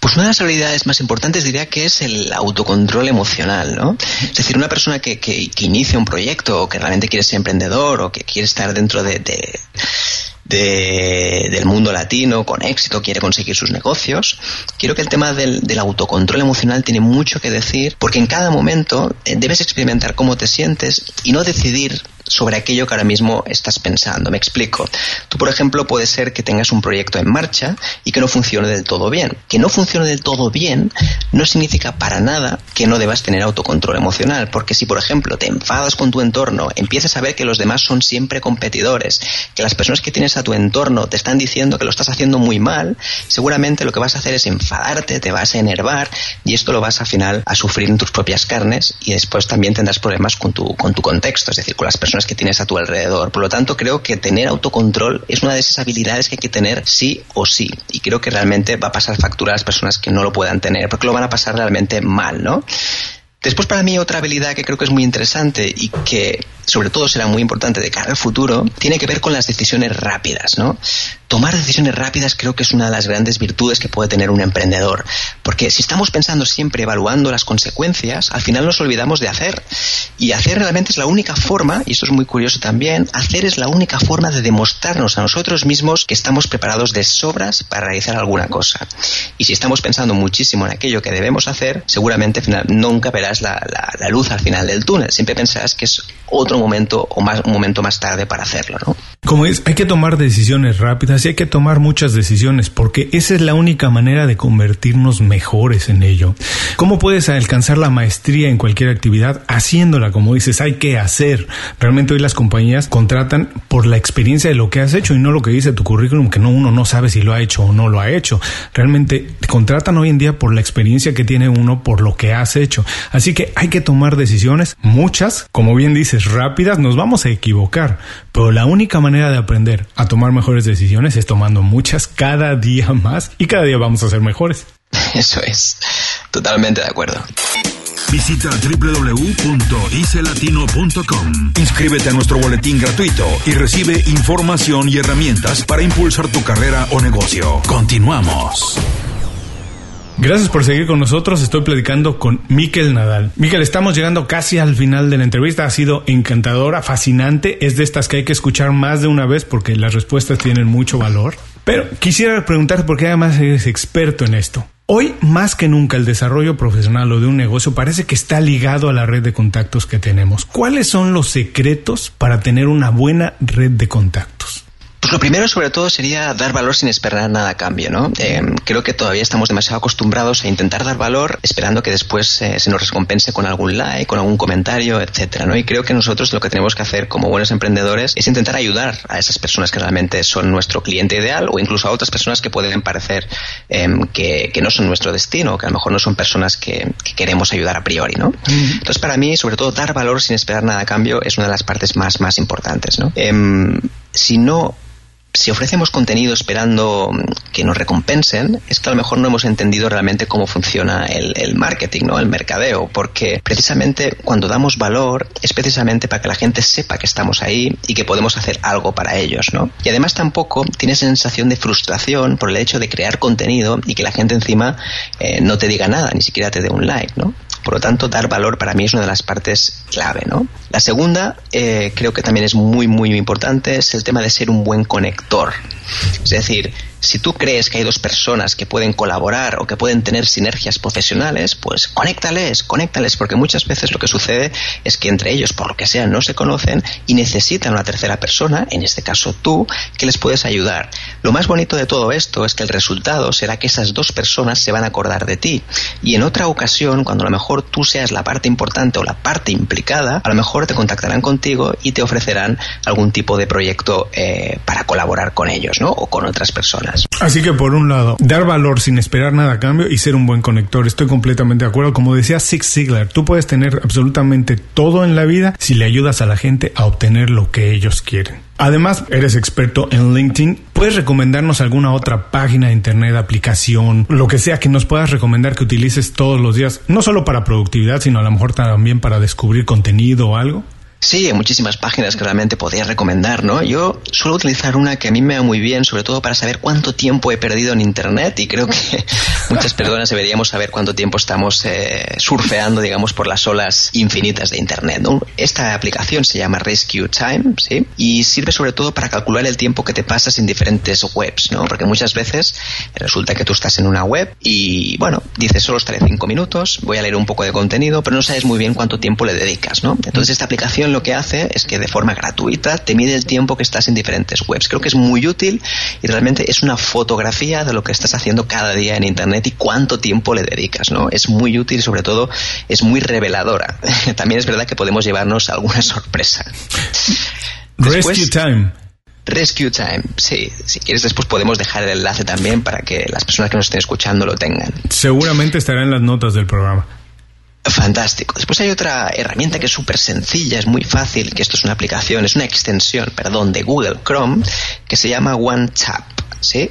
Pues una de las habilidades más importantes diría que es el autocontrol emocional, ¿no? Es decir, una persona que, que, inicia un proyecto o que realmente quiere ser emprendedor o que quiere estar dentro de, de del mundo latino con éxito, quiere conseguir sus negocios. Quiero que el tema del, del, autocontrol emocional tiene mucho que decir porque en cada momento eh, debes experimentar cómo te sientes y no decidir sobre aquello que ahora mismo estás pensando. Me explico. Tú, por ejemplo, puede ser que tengas un proyecto en marcha y que no funcione del todo bien. Que no funcione del todo bien no significa para nada que no debas tener autocontrol emocional, porque si, por ejemplo, te enfadas con tu entorno, empiezas a ver que los demás son siempre competidores, que las personas que tienes a tu entorno te están diciendo que lo estás haciendo muy mal, seguramente lo que vas a hacer es enfadarte, te vas a enervar y esto lo vas al final a sufrir en tus propias carnes y después también tendrás problemas con tu, con tu contexto, es decir, con las personas que tienes a tu alrededor. Por lo tanto, creo que tener autocontrol es una de esas habilidades que hay que tener sí o sí. Y creo que realmente va a pasar factura a las personas que no lo puedan tener, porque lo van a pasar realmente mal, ¿no? Después para mí otra habilidad que creo que es muy interesante y que sobre todo será muy importante de cara al futuro, tiene que ver con las decisiones rápidas, ¿no? Tomar decisiones rápidas creo que es una de las grandes virtudes que puede tener un emprendedor, porque si estamos pensando siempre evaluando las consecuencias, al final nos olvidamos de hacer. Y hacer realmente es la única forma, y esto es muy curioso también, hacer es la única forma de demostrarnos a nosotros mismos que estamos preparados de sobras para realizar alguna cosa. Y si estamos pensando muchísimo en aquello que debemos hacer, seguramente nunca verás la, la luz al final del túnel, siempre pensarás que es otro momento o más, un momento más tarde para hacerlo, ¿no? Como es, hay que tomar decisiones rápidas y hay que tomar muchas decisiones porque esa es la única manera de convertirnos mejores en ello. ¿Cómo puedes alcanzar la maestría en cualquier actividad? Haciéndola, como dices, hay que hacer. Realmente hoy las compañías contratan por la experiencia de lo que has hecho y no lo que dice tu currículum, que no uno no sabe si lo ha hecho o no lo ha hecho. Realmente contratan hoy en día por la experiencia que tiene uno, por lo que has hecho. Así que hay que tomar decisiones, muchas, como bien dices, rápidas, nos vamos a equivocar, pero la única manera manera de aprender a tomar mejores decisiones es tomando muchas cada día más y cada día vamos a ser mejores. Eso es, totalmente de acuerdo. Visita www.icelatino.com. Inscríbete a nuestro boletín gratuito y recibe información y herramientas para impulsar tu carrera o negocio. Continuamos. Gracias por seguir con nosotros. Estoy platicando con Miquel Nadal. Miquel, estamos llegando casi al final de la entrevista. Ha sido encantadora, fascinante. Es de estas que hay que escuchar más de una vez porque las respuestas tienen mucho valor. Pero quisiera preguntarte, porque además eres experto en esto. Hoy, más que nunca, el desarrollo profesional o de un negocio parece que está ligado a la red de contactos que tenemos. ¿Cuáles son los secretos para tener una buena red de contactos? Pues lo primero, sobre todo, sería dar valor sin esperar nada a cambio, ¿no? Eh, creo que todavía estamos demasiado acostumbrados a intentar dar valor esperando que después eh, se nos recompense con algún like, con algún comentario, etcétera, ¿no? Y creo que nosotros lo que tenemos que hacer como buenos emprendedores es intentar ayudar a esas personas que realmente son nuestro cliente ideal o incluso a otras personas que pueden parecer em, que, no son nuestro destino, que a lo mejor no son personas que, queremos ayudar a priori, ¿no? Entonces, para mí, sobre todo, dar valor sin esperar nada a cambio es una de las partes más, más importantes, ¿no? Em, si no si ofrecemos contenido esperando que nos recompensen, es que a lo mejor no hemos entendido realmente cómo funciona el, marketing, ¿no? El mercadeo, porque precisamente cuando damos valor es precisamente para que la gente sepa que estamos ahí y que podemos hacer algo para ellos, ¿no? Y además tampoco tienes sensación de frustración por el hecho de crear contenido y que la gente encima eh, no te diga nada, ni siquiera te dé un like, ¿no? Por lo tanto, dar valor para mí es una de las partes clave, ¿no? La segunda, eh, creo que también es muy, muy importante, es el tema de ser un buen conector. Es decir, si tú crees que hay dos personas que pueden colaborar o que pueden tener sinergias profesionales, pues conéctales, conéctales, porque muchas veces lo que sucede es que entre ellos, por lo que sea, no se conocen y necesitan una tercera persona, en este caso tú, que les puedes ayudar. Lo más bonito de todo esto es que el resultado será que esas dos personas se van a acordar de ti. Y en otra ocasión, cuando a lo mejor tú seas la parte importante o la parte implicada, a lo mejor te contactarán contigo y te ofrecerán algún tipo de proyecto eh, para colaborar con ellos, ¿no? O con otras personas. Así que por un lado, dar valor sin esperar nada a cambio y ser un buen conector. Estoy completamente de acuerdo. Como decía Zig Ziglar, tú puedes tener absolutamente todo en la vida si le ayudas a la gente a obtener lo que ellos quieren. Además, eres experto en LinkedIn. ¿Puedes recomendarnos alguna otra página de internet, aplicación, lo que sea que nos puedas recomendar que utilices todos los días? No solo para productividad, sino a lo mejor también para descubrir contenido o algo. Sí, hay muchísimas páginas que realmente podría recomendar, ¿no? Yo suelo utilizar una que a mí me va muy bien, sobre todo para saber cuánto tiempo he perdido en Internet y creo que muchas personas deberíamos saber cuánto tiempo estamos eh, surfeando, digamos, por las olas infinitas de Internet, ¿no? Esta aplicación se llama Rescue Time, ¿sí? Y sirve sobre todo para calcular el tiempo que te pasas en diferentes webs, ¿no? Porque muchas veces resulta que tú estás en una web y, bueno, dices solo estaré cinco minutos, voy a leer un poco de contenido, pero no sabes muy bien cuánto tiempo le dedicas, ¿no? Entonces esta aplicación Lo que hace es que de forma gratuita te mide el tiempo que estás en diferentes webs. Creo que es muy útil y realmente es una fotografía de lo que estás haciendo cada día en Internet y cuánto tiempo le dedicas, ¿no? Es muy útil y sobre todo es muy reveladora. También es verdad que podemos llevarnos alguna sorpresa. Rescue Time. Rescue Time, sí. Si quieres, después podemos dejar el enlace también para que las personas que nos estén escuchando lo tengan. Seguramente estará en las notas del programa. Fantástico. Después hay otra herramienta que es súper sencilla, es muy fácil, que esto es una aplicación, es una extensión, perdón, de Google Chrome, que se llama OneTap. ¿sí?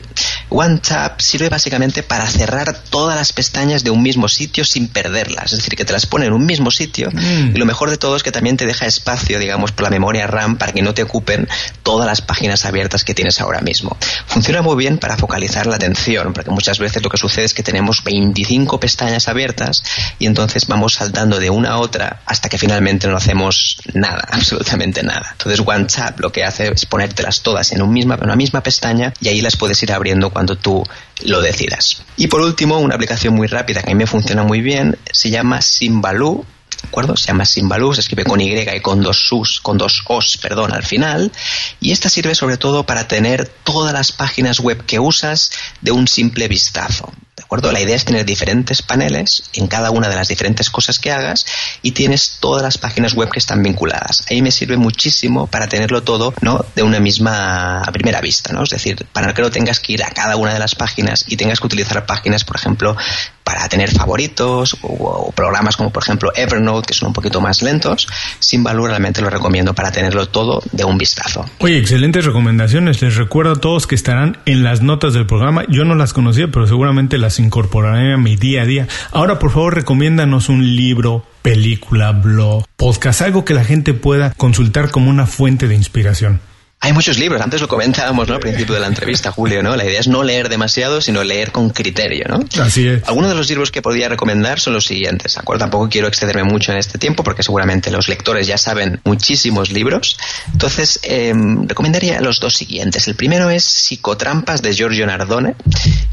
OneTap sirve básicamente para cerrar todas las pestañas de un mismo sitio sin perderlas. Es decir, que te las pone en un mismo sitio mm. y lo mejor de todo es que también te deja espacio, digamos, por la memoria RAM para que no te ocupen todas las páginas abiertas que tienes ahora mismo. Funciona muy bien para focalizar la atención, porque muchas veces lo que sucede es que tenemos 25 pestañas abiertas y entonces vamos saltando de una a otra hasta que finalmente no hacemos nada, absolutamente nada. Entonces OneTap lo que hace es ponértelas todas en, misma, en una misma pestaña y ahí las puedes ir abriendo cuando tú lo decidas. Y por último, una aplicación muy rápida que a mí me funciona muy bien se llama Simbaloo ¿de acuerdo? Se llama Simbaloo, se escribe con Y y con dos sus, con dos os, perdón, al final. Y esta sirve sobre todo para tener todas las páginas web que usas de un simple vistazo. ¿De acuerdo? La idea es tener diferentes paneles en cada una de las diferentes cosas que hagas y tienes todas las páginas web que están vinculadas. Ahí me sirve muchísimo para tenerlo todo, ¿no? De una misma a primera vista, ¿no? Es decir, para que no tengas que ir a cada una de las páginas y tengas que utilizar páginas, por ejemplo, para tener favoritos o, programas como por ejemplo Evernote que son un poquito más lentos, sin valor realmente lo recomiendo para tenerlo todo de un vistazo. Oye, excelentes recomendaciones. Les recuerdo a todos que estarán en las notas del programa. Yo no las conocía, pero seguramente las incorporaré a mi día a día. Ahora, por favor, recomiéndanos un libro, película, blog, podcast, algo que la gente pueda consultar como una fuente de inspiración. Hay muchos libros, antes lo comentábamos ¿no? al principio de la entrevista, Julio, ¿no? La idea es no leer demasiado, sino leer con criterio, ¿no? Así es. Algunos de los libros que podría recomendar son los siguientes, ¿de acuerdo? Tampoco quiero excederme mucho en este tiempo porque seguramente los lectores ya saben muchísimos libros. Entonces, eh, recomendaría los dos siguientes. El primero es Psicotrampas de Giorgio Nardone.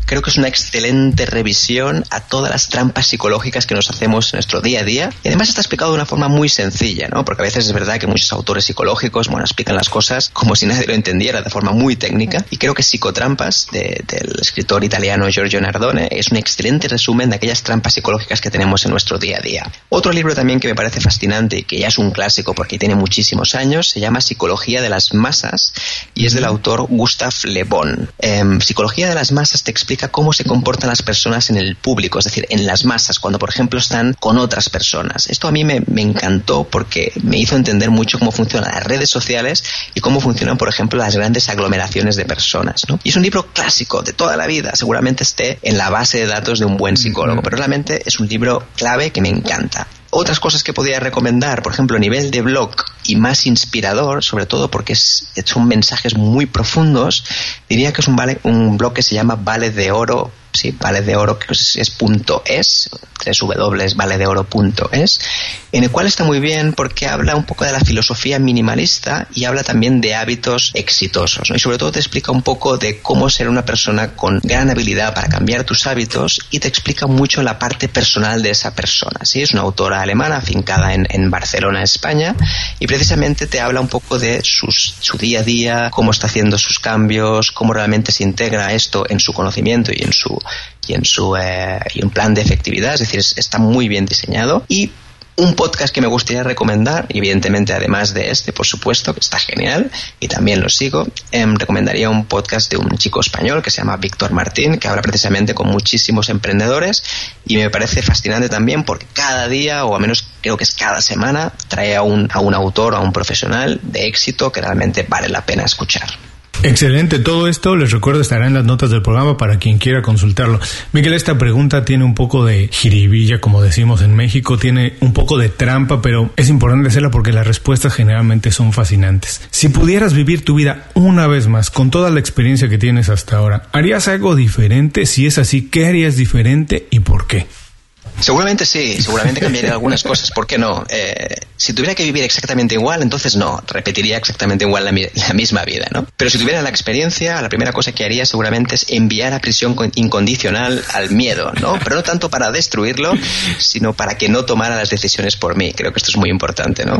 Creo que es una excelente revisión a todas las trampas psicológicas que nos hacemos en nuestro día a día. Y además está explicado de una forma muy sencilla, ¿no? Porque a veces es verdad que muchos autores psicológicos, bueno, explican las cosas como si nadie lo entendiera de forma muy técnica. Y creo que Psicotrampas, del escritor italiano Giorgio Nardone, es un excelente resumen de aquellas trampas psicológicas que tenemos en nuestro día a día. Otro libro también que me parece fascinante y que ya es un clásico porque tiene muchísimos años, se llama Psicología de las Masas y es del autor Gustav Le Bon. Em, Psicología de las Masas te explica cómo se comportan las personas en el público, es decir, en las masas, cuando por ejemplo están con otras personas. Esto a mí me, me encantó porque me hizo entender mucho cómo funcionan las redes sociales y cómo por ejemplo, las grandes aglomeraciones de personas. ¿no? Y es un libro clásico de toda la vida, seguramente esté en la base de datos de un buen psicólogo, pero realmente es un libro clave que me encanta. Otras cosas que podría recomendar, por ejemplo, a nivel de blog y más inspirador, sobre todo porque es, son mensajes muy profundos, diría que es un, vale, un blog que se llama Vale de Oro sí, vale de oro, que es, punto es, www.valedeoro.es, en el cual está muy bien porque habla un poco de la filosofía minimalista y habla también de hábitos exitosos, y sobre todo te explica un poco de cómo ser una persona con gran habilidad para cambiar tus hábitos y te explica mucho la parte personal de esa persona, ¿sí? Es una autora alemana afincada en, en Barcelona, España, y precisamente te habla un poco de su día a día, cómo está haciendo sus cambios, cómo realmente se integra esto en su conocimiento y en su y en su eh, y un plan de efectividad, es decir, está muy bien diseñado y un podcast que me gustaría recomendar, evidentemente además de este, por supuesto, que está genial y también lo sigo, em, recomendaría un podcast de un chico español que se llama Víctor Martín, que habla precisamente con muchísimos emprendedores y me parece fascinante también porque cada día, o al menos creo que es cada semana, trae a un, a un autor, a un profesional de éxito que realmente vale la pena escuchar. Excelente, todo esto les recuerdo estará en las notas del programa para quien quiera consultarlo. Miguel, esta pregunta tiene un poco de jiribilla, como decimos en México, tiene un poco de trampa, pero es importante hacerla porque las respuestas generalmente son fascinantes. Si pudieras vivir tu vida una vez más con toda la experiencia que tienes hasta ahora, ¿harías algo diferente? Si es así, ¿qué harías diferente y por qué? Seguramente sí, seguramente cambiaría algunas cosas, ¿por qué no? Eh, si tuviera que vivir exactamente igual, entonces no, repetiría exactamente igual la, la, misma vida, ¿no? Pero si tuviera la experiencia, la primera cosa que haría seguramente es enviar a prisión incondicional al miedo, ¿no? Pero no tanto para destruirlo, sino para que no tomara las decisiones por mí. Creo que esto es muy importante, ¿no?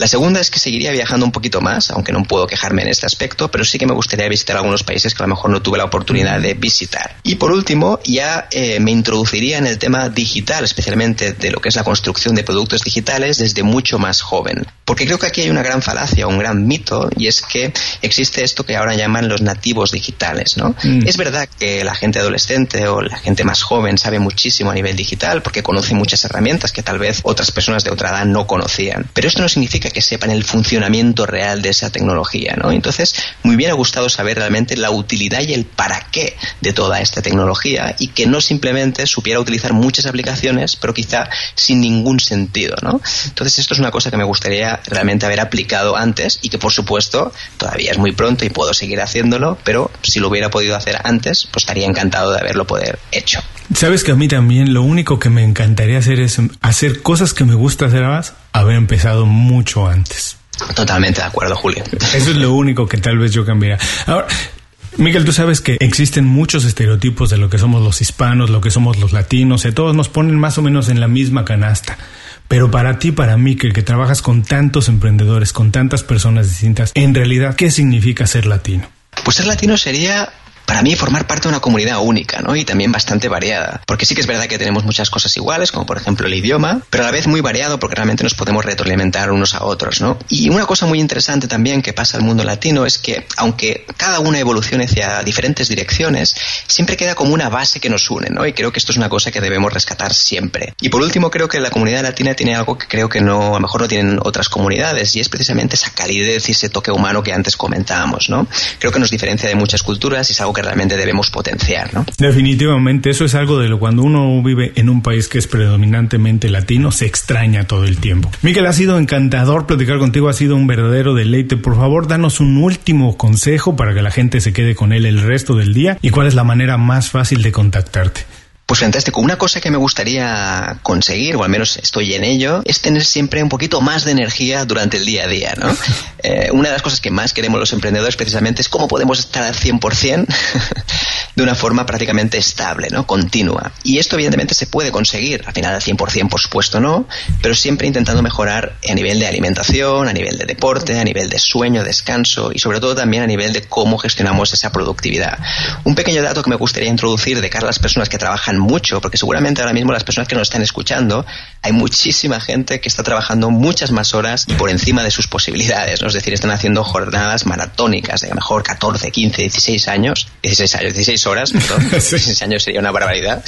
La segunda es que seguiría viajando un poquito más, aunque no puedo quejarme en este aspecto, pero sí que me gustaría visitar algunos países que a lo mejor no tuve la oportunidad de visitar. Y por último, ya eh, me introduciría en el tema digital, especialmente de lo que es la construcción de productos digitales desde mucho más joven. Porque creo que aquí hay una gran falacia, un gran mito, y es que existe esto que ahora llaman los nativos digitales, ¿no? Mm. Es verdad que la gente adolescente o la gente más joven sabe muchísimo a nivel digital porque conoce muchas herramientas que tal vez otras personas de otra edad no conocían. Pero esto no significa que sepan el funcionamiento real de esa tecnología, ¿no? Entonces, muy bien ha gustado saber realmente la utilidad y el para qué de toda esta tecnología y que no simplemente supiera utilizar muchas aplicaciones, pero quizá sin ningún sentido, ¿no? Entonces, esto es una cosa que me gustaría realmente haber aplicado antes y que, por supuesto, todavía es muy pronto y puedo seguir haciéndolo, pero si lo hubiera podido hacer antes, pues estaría encantado de haberlo poder hecho. Sabes que a mí también lo único que me encantaría hacer es hacer cosas que me gusta hacer más, haber empezado mucho antes. Totalmente de acuerdo, Julio. Eso es lo único que tal vez yo cambiaría. Ahora, Miguel, tú sabes que existen muchos estereotipos de lo que somos los hispanos, lo que somos los latinos, y todos nos ponen más o menos en la misma canasta. Pero para ti, para mí, que, que trabajas con tantos emprendedores, con tantas personas distintas, en realidad, ¿qué significa ser latino? Pues ser latino sería para mí formar parte de una comunidad única, ¿no? Y también bastante variada. Porque sí que es verdad que tenemos muchas cosas iguales, como por ejemplo el idioma, pero a la vez muy variado porque realmente nos podemos retroalimentar unos a otros, ¿no? Y una cosa muy interesante también que pasa al mundo latino es que, aunque cada una evolucione hacia diferentes direcciones, siempre queda como una base que nos une, ¿no? Y creo que esto es una cosa que debemos rescatar siempre. Y por último, creo que la comunidad latina tiene algo que creo que no, a lo mejor no tienen otras comunidades, y es precisamente esa calidez y ese toque humano que antes comentábamos, ¿no? Creo que nos diferencia de muchas culturas y es algo que realmente debemos potenciar, ¿no? Definitivamente, eso es algo de lo cuando uno vive en un país que es predominantemente latino, se extraña todo el tiempo. Miguel, ha sido encantador platicar contigo, ha sido un verdadero deleite. Por favor, danos un último consejo para que la gente se quede con él el resto del día y cuál es la manera más fácil de contactarte. Pues fantástico. Una cosa que me gustaría conseguir, o al menos estoy en ello, es tener siempre un poquito más de energía durante el día a día, ¿no? Eh, una de las cosas que más queremos los emprendedores precisamente es cómo podemos estar al 100% de una forma prácticamente estable, ¿no? Continua. Y esto evidentemente se puede conseguir, al final al 100% por supuesto no, pero siempre intentando mejorar a nivel de alimentación, a nivel de deporte, a nivel de sueño, descanso y sobre todo también a nivel de cómo gestionamos esa productividad. Un pequeño dato que me gustaría introducir de cara a las personas que trabajan mucho, porque seguramente ahora mismo las personas que nos están escuchando, hay muchísima gente que está trabajando muchas más horas y por encima de sus posibilidades, ¿no? es decir, están haciendo jornadas maratónicas de a lo mejor 14, 15, 16 años, 16 años, 16 horas, perdón, 16 años sería una barbaridad.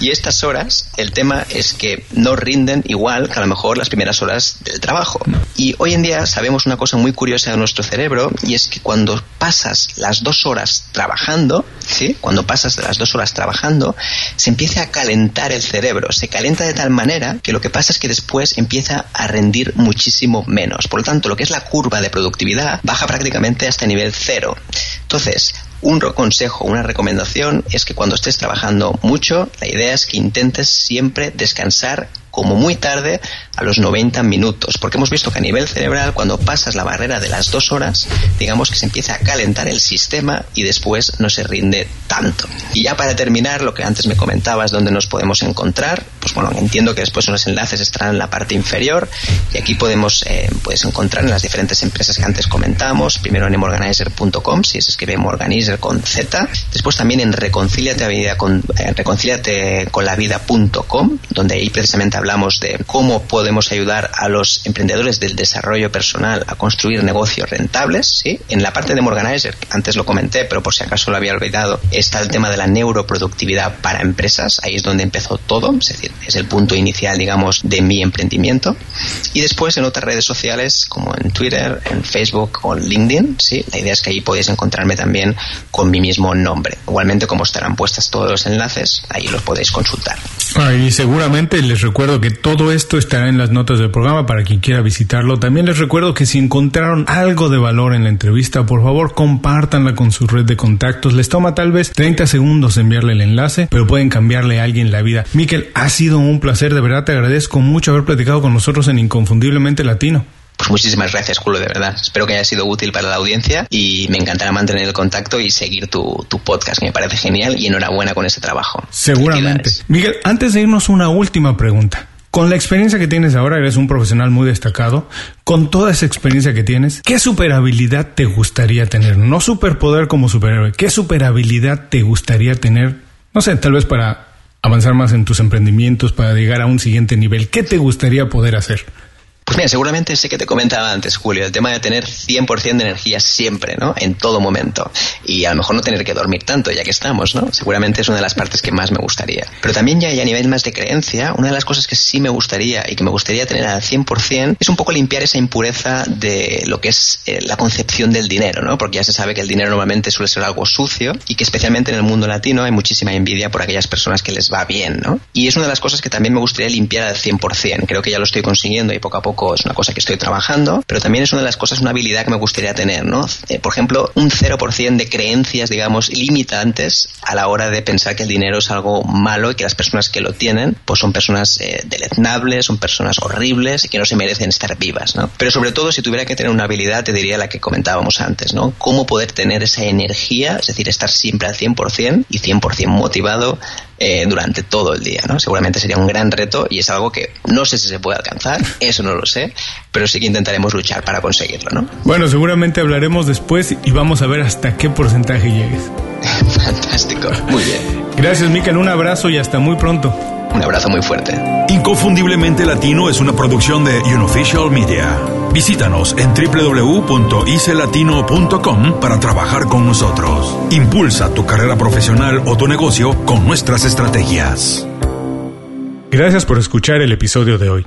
Y estas horas, el tema es que no rinden igual que a lo mejor las primeras horas del trabajo. Y hoy en día sabemos una cosa muy curiosa de nuestro cerebro y es que cuando pasas las dos horas trabajando, ¿sí? Cuando pasas las dos horas trabajando, se empieza a calentar el cerebro. Se calienta de tal manera que lo que pasa es que después empieza a rendir muchísimo menos. Por lo tanto, lo que es la curva de productividad baja prácticamente hasta nivel cero. Entonces, un consejo, una recomendación es que cuando estés trabajando mucho, la idea es que intentes siempre descansar como muy tarde a los 90 minutos, porque hemos visto que a nivel cerebral cuando pasas la barrera de las dos horas, digamos que se empieza a calentar el sistema y después no se rinde tanto. Y ya para terminar, lo que antes me comentabas, dónde nos podemos encontrar, pues bueno, entiendo que después los enlaces estarán en la parte inferior y aquí podemos eh, puedes encontrar en las diferentes empresas que antes comentamos, primero en emorganizer.com, si se escribe Con Z, después también en reconciliate con, eh, con la vida.com, donde ahí precisamente hablamos de cómo podemos ayudar a los emprendedores del desarrollo personal a construir negocios rentables, ¿sí? En la parte de Morganizer, antes lo comenté, pero por si acaso lo había olvidado, está el tema de la neuroproductividad para empresas, ahí es donde empezó todo, es decir, es el punto inicial, digamos, de mi emprendimiento. Y después en otras redes sociales, como en Twitter, en Facebook o en LinkedIn, ¿sí? La idea es que ahí podéis encontrarme también con mi mismo nombre. Igualmente, como estarán puestas todos los enlaces, ahí los podéis consultar. Ah, y seguramente les recuerdo que todo esto estará en las notas del programa para quien quiera visitarlo. También les recuerdo que si encontraron algo de valor en la entrevista, por favor compártanla con su red de contactos. Les toma tal vez 30 segundos enviarle el enlace, pero pueden cambiarle a alguien la vida. Miquel, ha sido un placer, de verdad te agradezco mucho haber platicado con nosotros en Inconfundiblemente Latino. Pues muchísimas gracias, Julio, de verdad. Espero que haya sido útil para la audiencia y me encantará mantener el contacto y seguir tu, tu podcast, que me parece genial y enhorabuena con ese trabajo. Seguramente. Miguel, antes de irnos una última pregunta. con la experiencia que tienes ahora, eres un profesional muy destacado, con toda esa experiencia que tienes, ¿qué superhabilidad te gustaría tener? No superpoder como superhéroe, ¿qué superhabilidad te gustaría tener? No sé, tal vez para avanzar más en tus emprendimientos, para llegar a un siguiente nivel. ¿Qué te gustaría poder hacer? Pues mira, seguramente sé que te comentaba antes, Julio, el tema de tener 100% de energía siempre, ¿no? En todo momento. Y a lo mejor no tener que dormir tanto, ya que estamos, ¿no? Seguramente es una de las partes que más me gustaría. Pero también ya, a nivel más de creencia, una de las cosas que sí me gustaría y que me gustaría tener al 100% es un poco limpiar esa impureza de lo que es eh, la concepción del dinero, ¿no? Porque ya se sabe que el dinero normalmente suele ser algo sucio y que especialmente en el mundo latino hay muchísima envidia por aquellas personas que les va bien, ¿no? Y es una de las cosas que también me gustaría limpiar al 100%. Creo que ya lo estoy consiguiendo y poco a poco es una cosa que estoy trabajando, pero también es una de las cosas, una habilidad que me gustaría tener, ¿no? Eh, por ejemplo, un 0% de creencias, digamos, limitantes a la hora de pensar que el dinero es algo malo y que las personas que lo tienen, pues son personas eh, deleznables, son personas horribles y que no se merecen estar vivas, ¿no? Pero sobre todo, si tuviera que tener una habilidad, te diría la que comentábamos antes, ¿no? Cómo poder tener esa energía, es decir, estar siempre al 100% y 100% motivado eh, durante todo el día, ¿no? Seguramente sería un gran reto y es algo que no sé si se puede alcanzar, eso no lo sé, pero sí que intentaremos luchar para conseguirlo, ¿no? Bueno, seguramente hablaremos después y vamos a ver hasta qué porcentaje llegues. Fantástico, muy bien. Gracias, Mikel, un abrazo y hasta muy pronto. Un abrazo muy fuerte. Inconfundiblemente Latino es una producción de Unofficial Media. Visítanos en www.icelatino.com para trabajar con nosotros. Impulsa tu carrera profesional o tu negocio con nuestras estrategias. Gracias por escuchar el episodio de hoy.